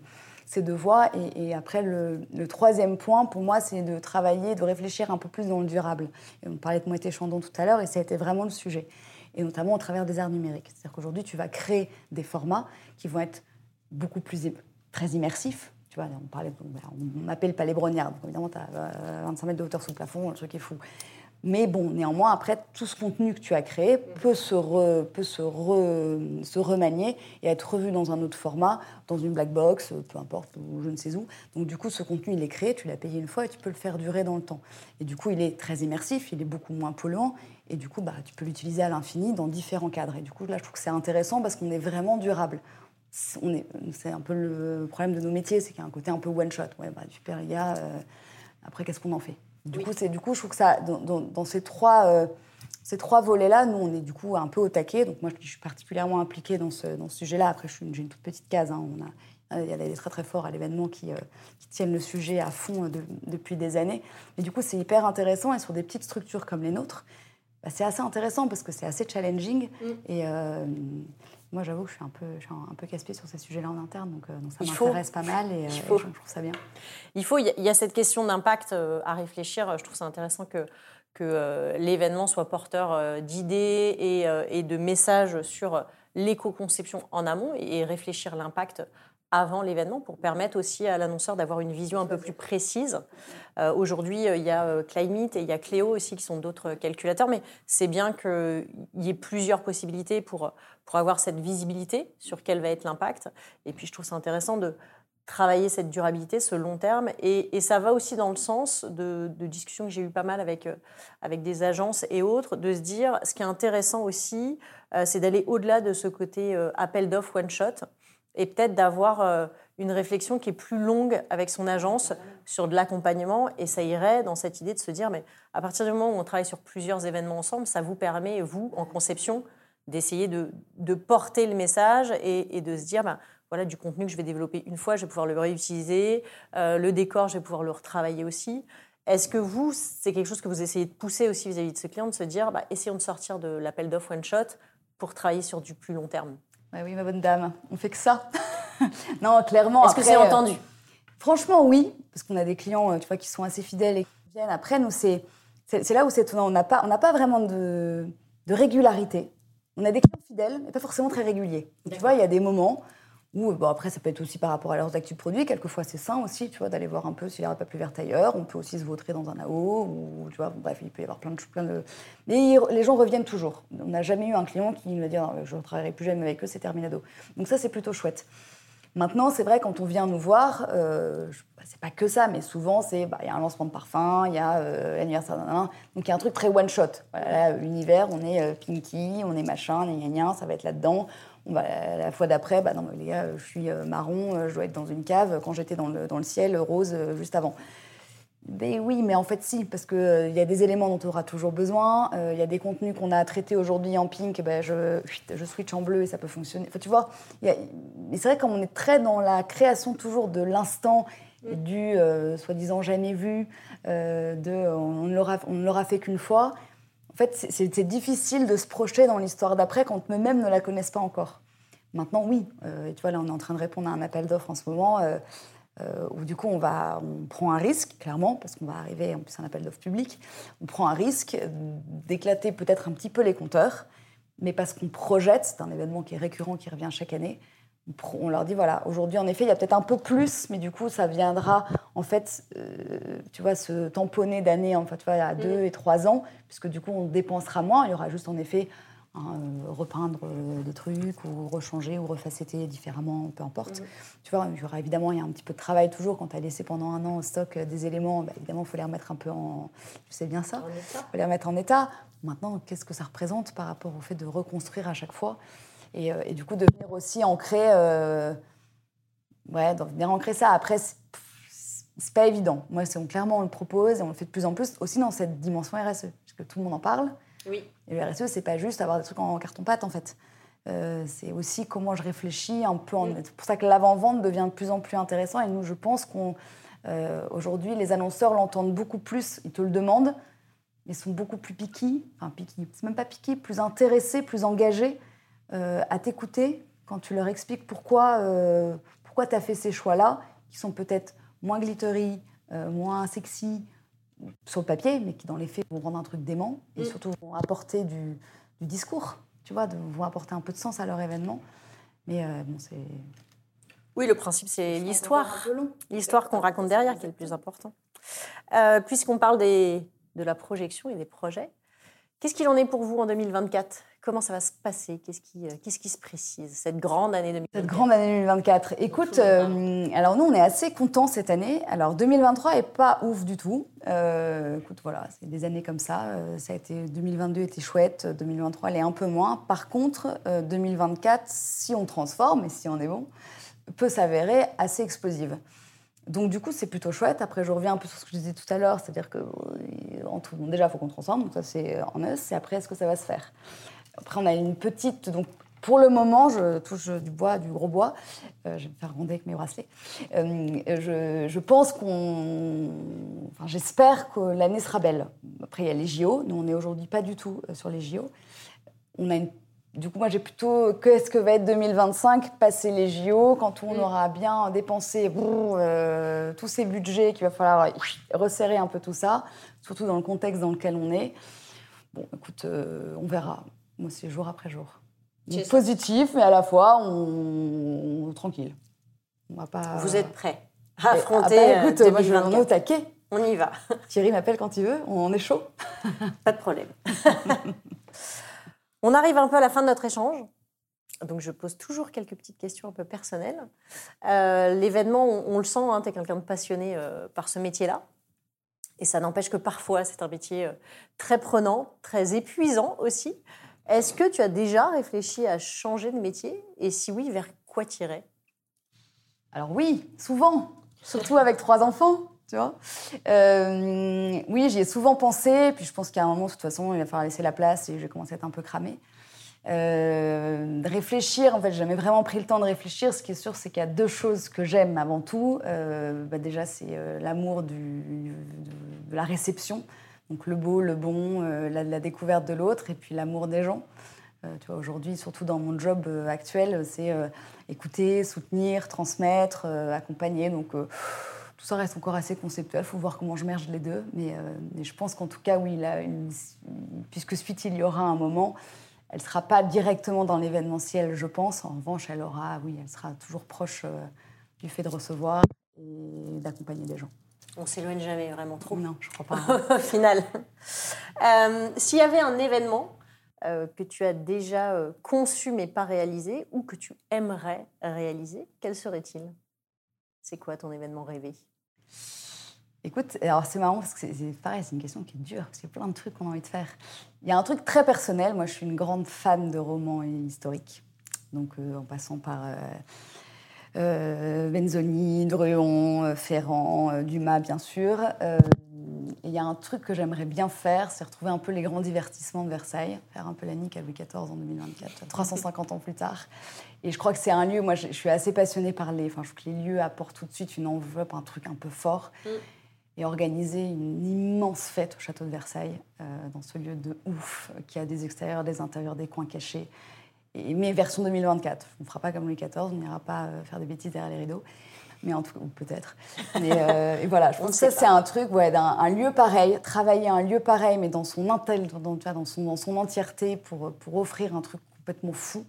deux voies. Et, après, le, troisième point, pour moi, c'est de travailler, de réfléchir un peu plus dans le durable. on parlait de Moët Chandon tout à l'heure, et ça a été vraiment le sujet. Et notamment au travers des arts numériques. C'est-à-dire qu'aujourd'hui, tu vas créer des formats qui vont être beaucoup plus très immersifs, tu vois, on, parlait, on appelle pas les brognards, donc évidemment, tu as 25 mètres de hauteur sous le plafond, le truc est fou. Mais bon, néanmoins, après, tout ce contenu que tu as créé peut, se, remanier et être revu dans un autre format, dans une black box, peu importe, ou je ne sais où. Donc du coup, ce contenu, il est créé, tu l'as payé une fois et tu peux le faire durer dans le temps. Et du coup, il est très immersif, il est beaucoup moins polluant. Et du coup, bah, tu peux l'utiliser à l'infini dans différents cadres. Et du coup, là, je trouve que c'est intéressant parce qu'on est vraiment durable c'est un peu le problème de nos métiers, c'est qu'il y a un côté un peu one shot. Ouais, bah, super les gars, euh, après qu'est-ce qu'on en fait? Du, coup, du coup, je trouve que ça, dans, ces trois, euh, ces trois volets-là, nous, on est du coup un peu au taquet. Donc moi, je, suis particulièrement impliquée dans ce, dans ce sujet-là. Après, j'ai une toute petite case. Hein. On a, il y a des très très forts à l'événement qui, euh, qui, tiennent le sujet à fond depuis des années. Mais du coup, c'est hyper intéressant et sur des petites structures comme les nôtres, bah, c'est assez intéressant parce que c'est assez challenging. Mm. Et, moi, j'avoue que je suis un peu, un peu casse-pied sur ces sujets-là en interne, donc, euh, ça m'intéresse pas mal et, euh, je trouve ça bien. Il faut, il y a cette question d'impact euh, à réfléchir. Je trouve ça intéressant que, que l'événement soit porteur d'idées et, et, de messages sur l'éco-conception en amont et réfléchir l'impact avant l'événement pour permettre aussi à l'annonceur d'avoir une vision un peu plus précise. Euh, aujourd'hui, euh, il y a euh, Climate et il y a Cléo aussi qui sont d'autres calculateurs, mais c'est bien qu'il y ait plusieurs possibilités pour, pour avoir cette visibilité sur quel va être l'impact. Et puis je trouve ça intéressant de travailler cette durabilité, ce long terme. Et, ça va aussi dans le sens de, discussions que j'ai eu pas mal avec, avec des agences et autres, de se dire, ce qui est intéressant aussi, c'est d'aller au-delà de ce côté appel d'offres one-shot et peut-être d'avoir euh, une réflexion qui est plus longue avec son agence sur de l'accompagnement. Et ça irait dans cette idée de se dire, mais à partir du moment où on travaille sur plusieurs événements ensemble, ça vous permet, vous, en conception, d'essayer de, porter le message et, de se dire, ben, voilà, du contenu que je vais développer une fois, je vais pouvoir le réutiliser, euh, le décor, je vais pouvoir le retravailler aussi. Est-ce que vous, c'est quelque chose que vous essayez de pousser aussi vis-à-vis de ce client, de se dire, bah, essayons de sortir de l'appel d'offre one shot pour travailler sur du plus long terme? Bah oui, ma bonne dame, on fait que ça. non, clairement. Est-ce que c'est entendu? euh, Franchement, oui, parce qu'on a des clients, euh, tu vois, qui sont assez fidèles et qui viennent. Après, nous, c'est là où c'est étonnant. On n'a pas, on pas vraiment de, de régularité. On a des clients fidèles, mais pas forcément très réguliers. tu vois, il y a des moments ou bon, après, ça peut être aussi par rapport à leurs actus produits. Quelquefois, c'est sain aussi, tu vois, d'aller voir un peu s'il n'y aurait pas plus vert ailleurs. On peut aussi se vautrer dans un AO, ou tu vois, bref, il peut y avoir plein de. Plein de... Mais les gens reviennent toujours. On n'a jamais eu un client qui me dit je ne travaillerai plus jamais avec eux, c'est terminado. Donc ça, c'est plutôt chouette. Maintenant, c'est vrai, quand on vient nous voir, euh, bah, c'est pas que ça, mais souvent, c'est bah, il y a un lancement de parfum, il y a euh. Donc il y a un truc très one shot. Voilà, l'univers, on est euh, Pinky, on est machin, gna, gna, ça va être là-dedans. Bah, la fois d'après, bah non, les gars, je suis euh, marron, euh, je dois être dans une cave quand j'étais dans le, dans le, ciel rose euh, juste avant. Mais oui, mais en fait, si, parce qu'il y a des éléments dont tu auras toujours besoin. Il y a des contenus qu'on a traités aujourd'hui en pink, ben je, je switch en bleu et ça peut fonctionner. Enfin, tu vois, mais c'est vrai qu'on est très dans la création toujours de l'instant du soi-disant jamais vu, de on ne l'aura fait qu'une fois. Fait, c'est difficile de se projeter dans l'histoire d'après quand eux-mêmes ne la connaissent pas encore. Maintenant, oui. Euh, et tu vois, là, on est en train de répondre à un appel d'offres en ce moment euh, euh, où, du coup, on, va, on prend un risque, clairement, parce qu'on va arriver, en plus, un appel d'offres public. On prend un risque d'éclater peut-être un petit peu les compteurs, mais parce qu'on projette, c'est un événement qui est récurrent, qui revient chaque année, on leur dit voilà, aujourd'hui en effet, il y a peut-être un peu plus, mais du coup, ça viendra en fait, euh, tu vois, se tamponner d'années, en fait, tu vois, à deux mm. et trois ans, puisque du coup, on dépensera moins. Il y aura juste en effet hein, euh, repeindre euh, des trucs ou rechanger ou refacetter différemment, peu importe. Mm. Tu vois, il y aura évidemment, il y a un petit peu de travail toujours quand tu as laissé pendant un an au stock des éléments. Bah, évidemment, il faut les remettre un peu en. Tu sais bien ça. Il faut les remettre en état. Maintenant, qu'est-ce que ça représente par rapport au fait de reconstruire à chaque fois? Euh, et, du coup, de venir aussi ancrer, euh, ouais, de venir ancrer ça. Après, c'est pas évident. Moi, on, clairement, on le propose et on le fait de plus en plus, aussi dans cette dimension RSE, parce que tout le monde en parle. Oui. Et le RSE, c'est pas juste avoir des trucs en carton-pâte, en fait. Euh, c'est aussi comment je réfléchis un peu. En... Mm. C'est pour ça que l'avant-vente devient de plus en plus intéressant. Et nous, je pense qu'on euh, aujourd'hui, les annonceurs l'entendent beaucoup plus. Ils te le demandent, mais sont beaucoup plus piqués. Enfin, piqués. C'est même pas piqués, plus intéressés, plus engagés à t'écouter quand tu leur expliques pourquoi, euh, pourquoi tu as fait ces choix-là, qui sont peut-être moins glittery, euh, moins sexy sur le papier, mais qui dans les faits vont rendre un truc dément et Mm. surtout vont apporter du, du discours, tu vois, de, vont apporter un peu de sens à leur événement. Mais euh, bon, c'est. Oui, le principe, c'est l'histoire. L'histoire qu'on raconte derrière qui est le plus important. Euh, Puisqu'on parle des, de la projection et des projets, qu'est-ce qu'il en est pour vous en 2024 Comment ça va se passer? Qu'est-ce qui, euh, qu'est-ce qui se précise? Cette grande année 2024 Cette grande année 2024. Écoute, euh, alors nous, on est assez contents cette année. Alors 2023 est pas ouf du tout. Euh, écoute, voilà, c'est des années comme ça. Ça a été 2022 était chouette, 2023 elle est un peu moins. Par contre, euh, 2024, si on transforme et si on est bon, peut s'avérer assez explosive. Donc du coup, c'est plutôt chouette. Après, je reviens un peu sur ce que je disais tout à l'heure, c'est-à-dire que en tout, bon, déjà, il faut qu'on transforme. Donc ça, c'est en us. Et après, est-ce que ça va se faire? Après, on a une petite. Donc pour le moment, je touche du bois, du gros bois. Euh, je vais me faire gronder avec mes bracelets. Euh, je, je pense qu'on. Enfin, j'espère que l'année sera belle. Après, il y a les JO. Nous, on n'est aujourd'hui pas du tout euh, sur les JO. On a une. Du coup, moi, j'ai plutôt qu'est-ce que va être 2025, passer les JO, quand on Mm. aura bien dépensé brrr, euh, tous ces budgets, qu'il va falloir resserrer un peu tout ça, surtout dans le contexte dans lequel on est. Bon, écoute, on verra. Moi, c'est jour après jour. Donc, positif, mais à la fois, on, on- tranquille. On va pas. Vous êtes prêts Eh, à ah affronter bah, écoute, euh, moi, je vais en 2024 au taquet. On y va, Thierry m'appelle quand il veut. On est chaud. pas de problème. On arrive un peu à la fin de notre échange. Donc, je pose toujours quelques petites questions un peu personnelles. Euh, L'événement, on, on le sent, tu es quelqu'un de passionné euh, par ce métier-là. Et ça n'empêche que parfois, c'est un métier euh, très prenant, très épuisant aussi. Est-ce que tu as déjà réfléchi à changer de métier Et si oui, vers quoi tirer? Alors oui, souvent, surtout avec trois enfants, tu vois. Euh, oui, j'y ai souvent pensé, puis je pense qu'à un moment, de toute façon, il va falloir laisser la place et je vais commencer à être un peu cramée. Euh, de réfléchir, en fait, j'ai jamais vraiment pris le temps de réfléchir. Ce qui est sûr, c'est qu'il y a deux choses que j'aime avant tout. Euh, bah, déjà, c'est euh, l'amour de la réception, donc le beau, le bon, euh, la, découverte de l'autre, et puis l'amour des gens. Euh, tu vois, aujourd'hui, surtout dans mon job euh, actuel, c'est écouter, soutenir, transmettre, accompagner. Donc, tout ça reste encore assez conceptuel. Il faut voir comment je merge les deux. Mais, je pense qu'en tout cas, oui, puisque suite il y aura un moment, elle ne sera pas directement dans l'événementiel, je pense. En revanche, elle aura, oui, elle sera toujours proche du fait de recevoir et d'accompagner des gens. On s'éloigne jamais vraiment trop. Non, je crois pas. au final. Euh, S'il y avait un événement euh, que tu as déjà euh, conçu mais pas réalisé ou que tu aimerais réaliser, quel serait-il? C'est quoi ton événement rêvé? Écoute, alors c'est marrant parce que c'est- pareil, c'est une question qui est dure parce qu'il y a plein de trucs qu'on a envie de faire. Il y a un truc très personnel. Moi, je suis une grande fan de romans historiques. Donc, en passant par Benzoni, Druon, euh, Ferrand, euh, Dumas, bien sûr. Euh, il y a un truc que j'aimerais bien faire, c'est retrouver un peu les grands divertissements de Versailles, faire un peu la nique à Louis XIV en 2024, 350 ans plus tard. Et je crois que c'est un lieu, moi je, suis assez passionnée par les. Enfin, je trouve que les lieux apportent tout de suite une enveloppe, un truc un peu fort. Mm. Et organiser une immense fête au château de Versailles, euh, dans ce lieu de ouf, euh, qui a des extérieurs, des intérieurs, des coins cachés. Mais version 2024. On ne fera pas comme Louis XIV, on n'ira pas euh, faire des bêtises derrière les rideaux. Mais en tout cas, ou peut-être. Mais euh, et voilà, je On pense que ça, c'est un truc, ouais, d'un un lieu pareil, travailler un lieu pareil, mais dans son, intel, dans, dans son, dans son entièreté, pour, pour offrir un truc complètement fou,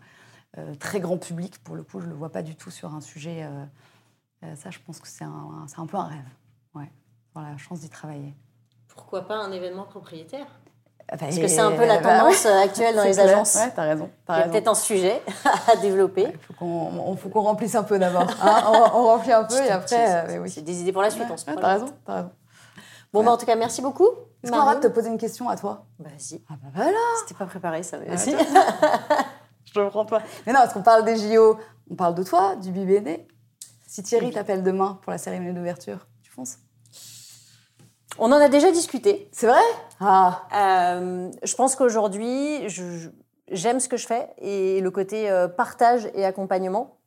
euh, très grand public. Pour le coup, je ne le vois pas du tout sur un sujet. euh, euh, ça, je pense que c'est un, un- c'est un peu un rêve. Ouais, avoir la chance d'y travailler. Pourquoi pas un événement propriétaire? Parce que c'est un peu la tendance euh, actuelle dans les agences. Ouais, t'as raison. Il t'as y a raison. peut-être un sujet à développer. Il faut qu'on remplisse un peu d'abord. hein. on, on remplit un peu et après, euh, oui. C'est des idées pour la suite, Ouais, on se ouais, t'as raison, t'as raison. Bon, bah, en tout cas, merci beaucoup. Est-ce qu'on de te poser une question à toi? Vas-y. Ah bah voilà C'était pas préparé, ça. mais Ah, Vas-y. Je te prends pas. Mais non, parce qu'on parle des JO, on parle de toi, du BBD. Si Thierry t'appelle demain pour la cérémonie d'ouverture, tu fonces? On en a déjà discuté. C'est vrai? Ah Euh, je pense qu'aujourd'hui, j'aime ce que je fais et le côté euh, partage et accompagnement,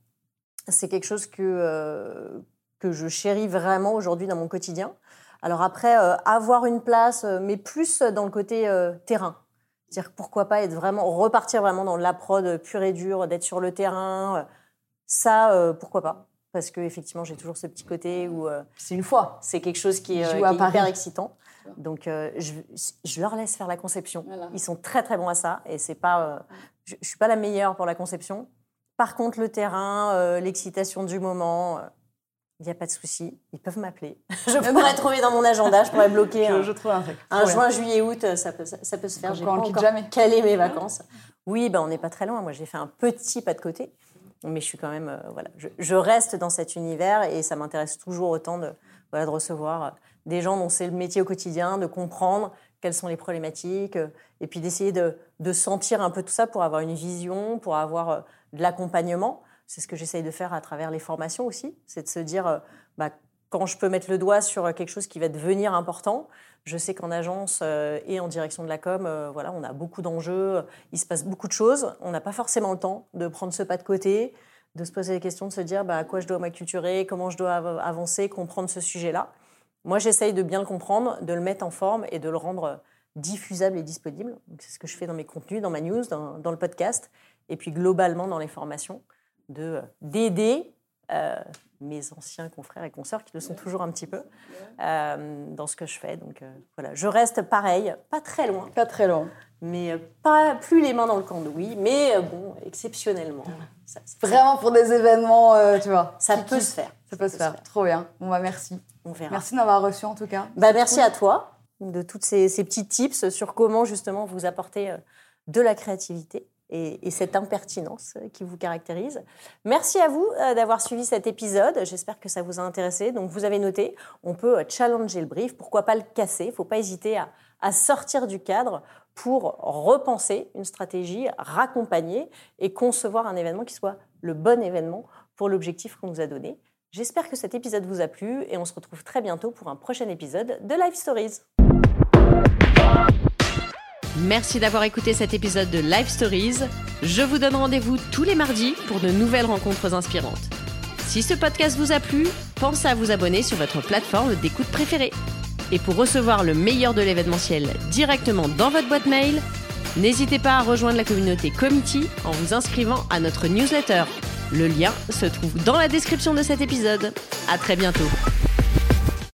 c'est quelque chose que, euh, que je chéris vraiment aujourd'hui dans mon quotidien. Alors après, euh, avoir une place, euh, mais plus dans le côté euh, terrain. C'est-à-dire pourquoi pas être vraiment, repartir vraiment dans la prod pure et dure, d'être sur le terrain. Ça, euh, pourquoi pas Parce que effectivement, j'ai toujours ce petit côté où euh, C'est une fois. c'est quelque chose qui euh, qui est hyper excitant. Donc, euh, je, je leur laisse faire la conception. Voilà. Ils sont très très bons à ça. Et c'est pas, euh, je, je suis pas la meilleure pour la conception. Par contre, le terrain, l'excitation du moment, il n'y a pas de souci. Ils peuvent m'appeler. je pourrais trouver dans mon agenda. Je pourrais bloquer Je, un, je trouve un truc. juin, juillet, août. Ça peut, ça, ça peut se faire. J'ai pas on encore jamais. calé mes vacances. Oui, ben on n'est pas très loin. Moi, j'ai fait un petit pas de côté. Mais je suis quand même, euh, voilà, je, reste dans cet univers et ça m'intéresse toujours autant de, voilà, de recevoir euh, des gens dont c'est le métier au quotidien, de comprendre quelles sont les problématiques, euh, et puis d'essayer de, de sentir un peu tout ça pour avoir une vision, pour avoir de l'accompagnement. C'est ce que j'essaye de faire à travers les formations aussi, c'est de se dire, bah, quand je peux mettre le doigt sur quelque chose qui va devenir important, je sais qu'en agence euh, et en direction de la com, euh, voilà, on a beaucoup d'enjeux, il se passe beaucoup de choses. On n'a pas forcément le temps de prendre ce pas de côté, de se poser des questions, de se dire bah, à quoi je dois m'acculturer, comment je dois av- avancer, comprendre ce sujet-là. Moi, j'essaye de bien le comprendre, de le mettre en forme et de le rendre diffusable et disponible. C'est ce que je fais dans mes contenus, dans ma news, dans, dans le podcast, et puis globalement dans les formations, de d'aider euh, mes anciens confrères et consoeurs qui le sont toujours un petit peu euh, dans ce que je fais. Donc euh, voilà, je reste pareil, pas très loin, Pas très long. mais euh, pas plus les mains dans le cambouis, mais euh, bon, exceptionnellement, ça, Vraiment pour des événements, euh, tu vois. ça peut se faire. Ça peut se faire. Trop bien. Bon, bah, merci. On verra. Merci de m'avoir reçu en tout cas. Bah, merci à toi de toutes ces, ces petits tips sur comment justement vous apporter euh, de la créativité et, et cette impertinence qui vous caractérise. Merci à vous euh, d'avoir suivi cet épisode. J'espère que ça vous a intéressé. Donc vous avez noté, on peut euh, challenger le brief. Pourquoi pas le casser? Il ne faut pas hésiter à, à sortir du cadre pour repenser une stratégie, raccompagner et concevoir un événement qui soit le bon événement pour l'objectif qu'on nous a donné. J'espère que cet épisode vous a plu et on se retrouve très bientôt pour un prochain épisode de Life Stories. Merci d'avoir écouté cet épisode de Life Stories. Je vous donne rendez-vous tous les mardis pour de nouvelles rencontres inspirantes. Si ce podcast vous a plu, pensez à vous abonner sur votre plateforme d'écoute préférée. Et pour recevoir le meilleur de l'événementiel directement dans votre boîte mail, n'hésitez pas à rejoindre la communauté Committee en vous inscrivant à notre newsletter. Le lien se trouve dans la description de cet épisode. À très bientôt.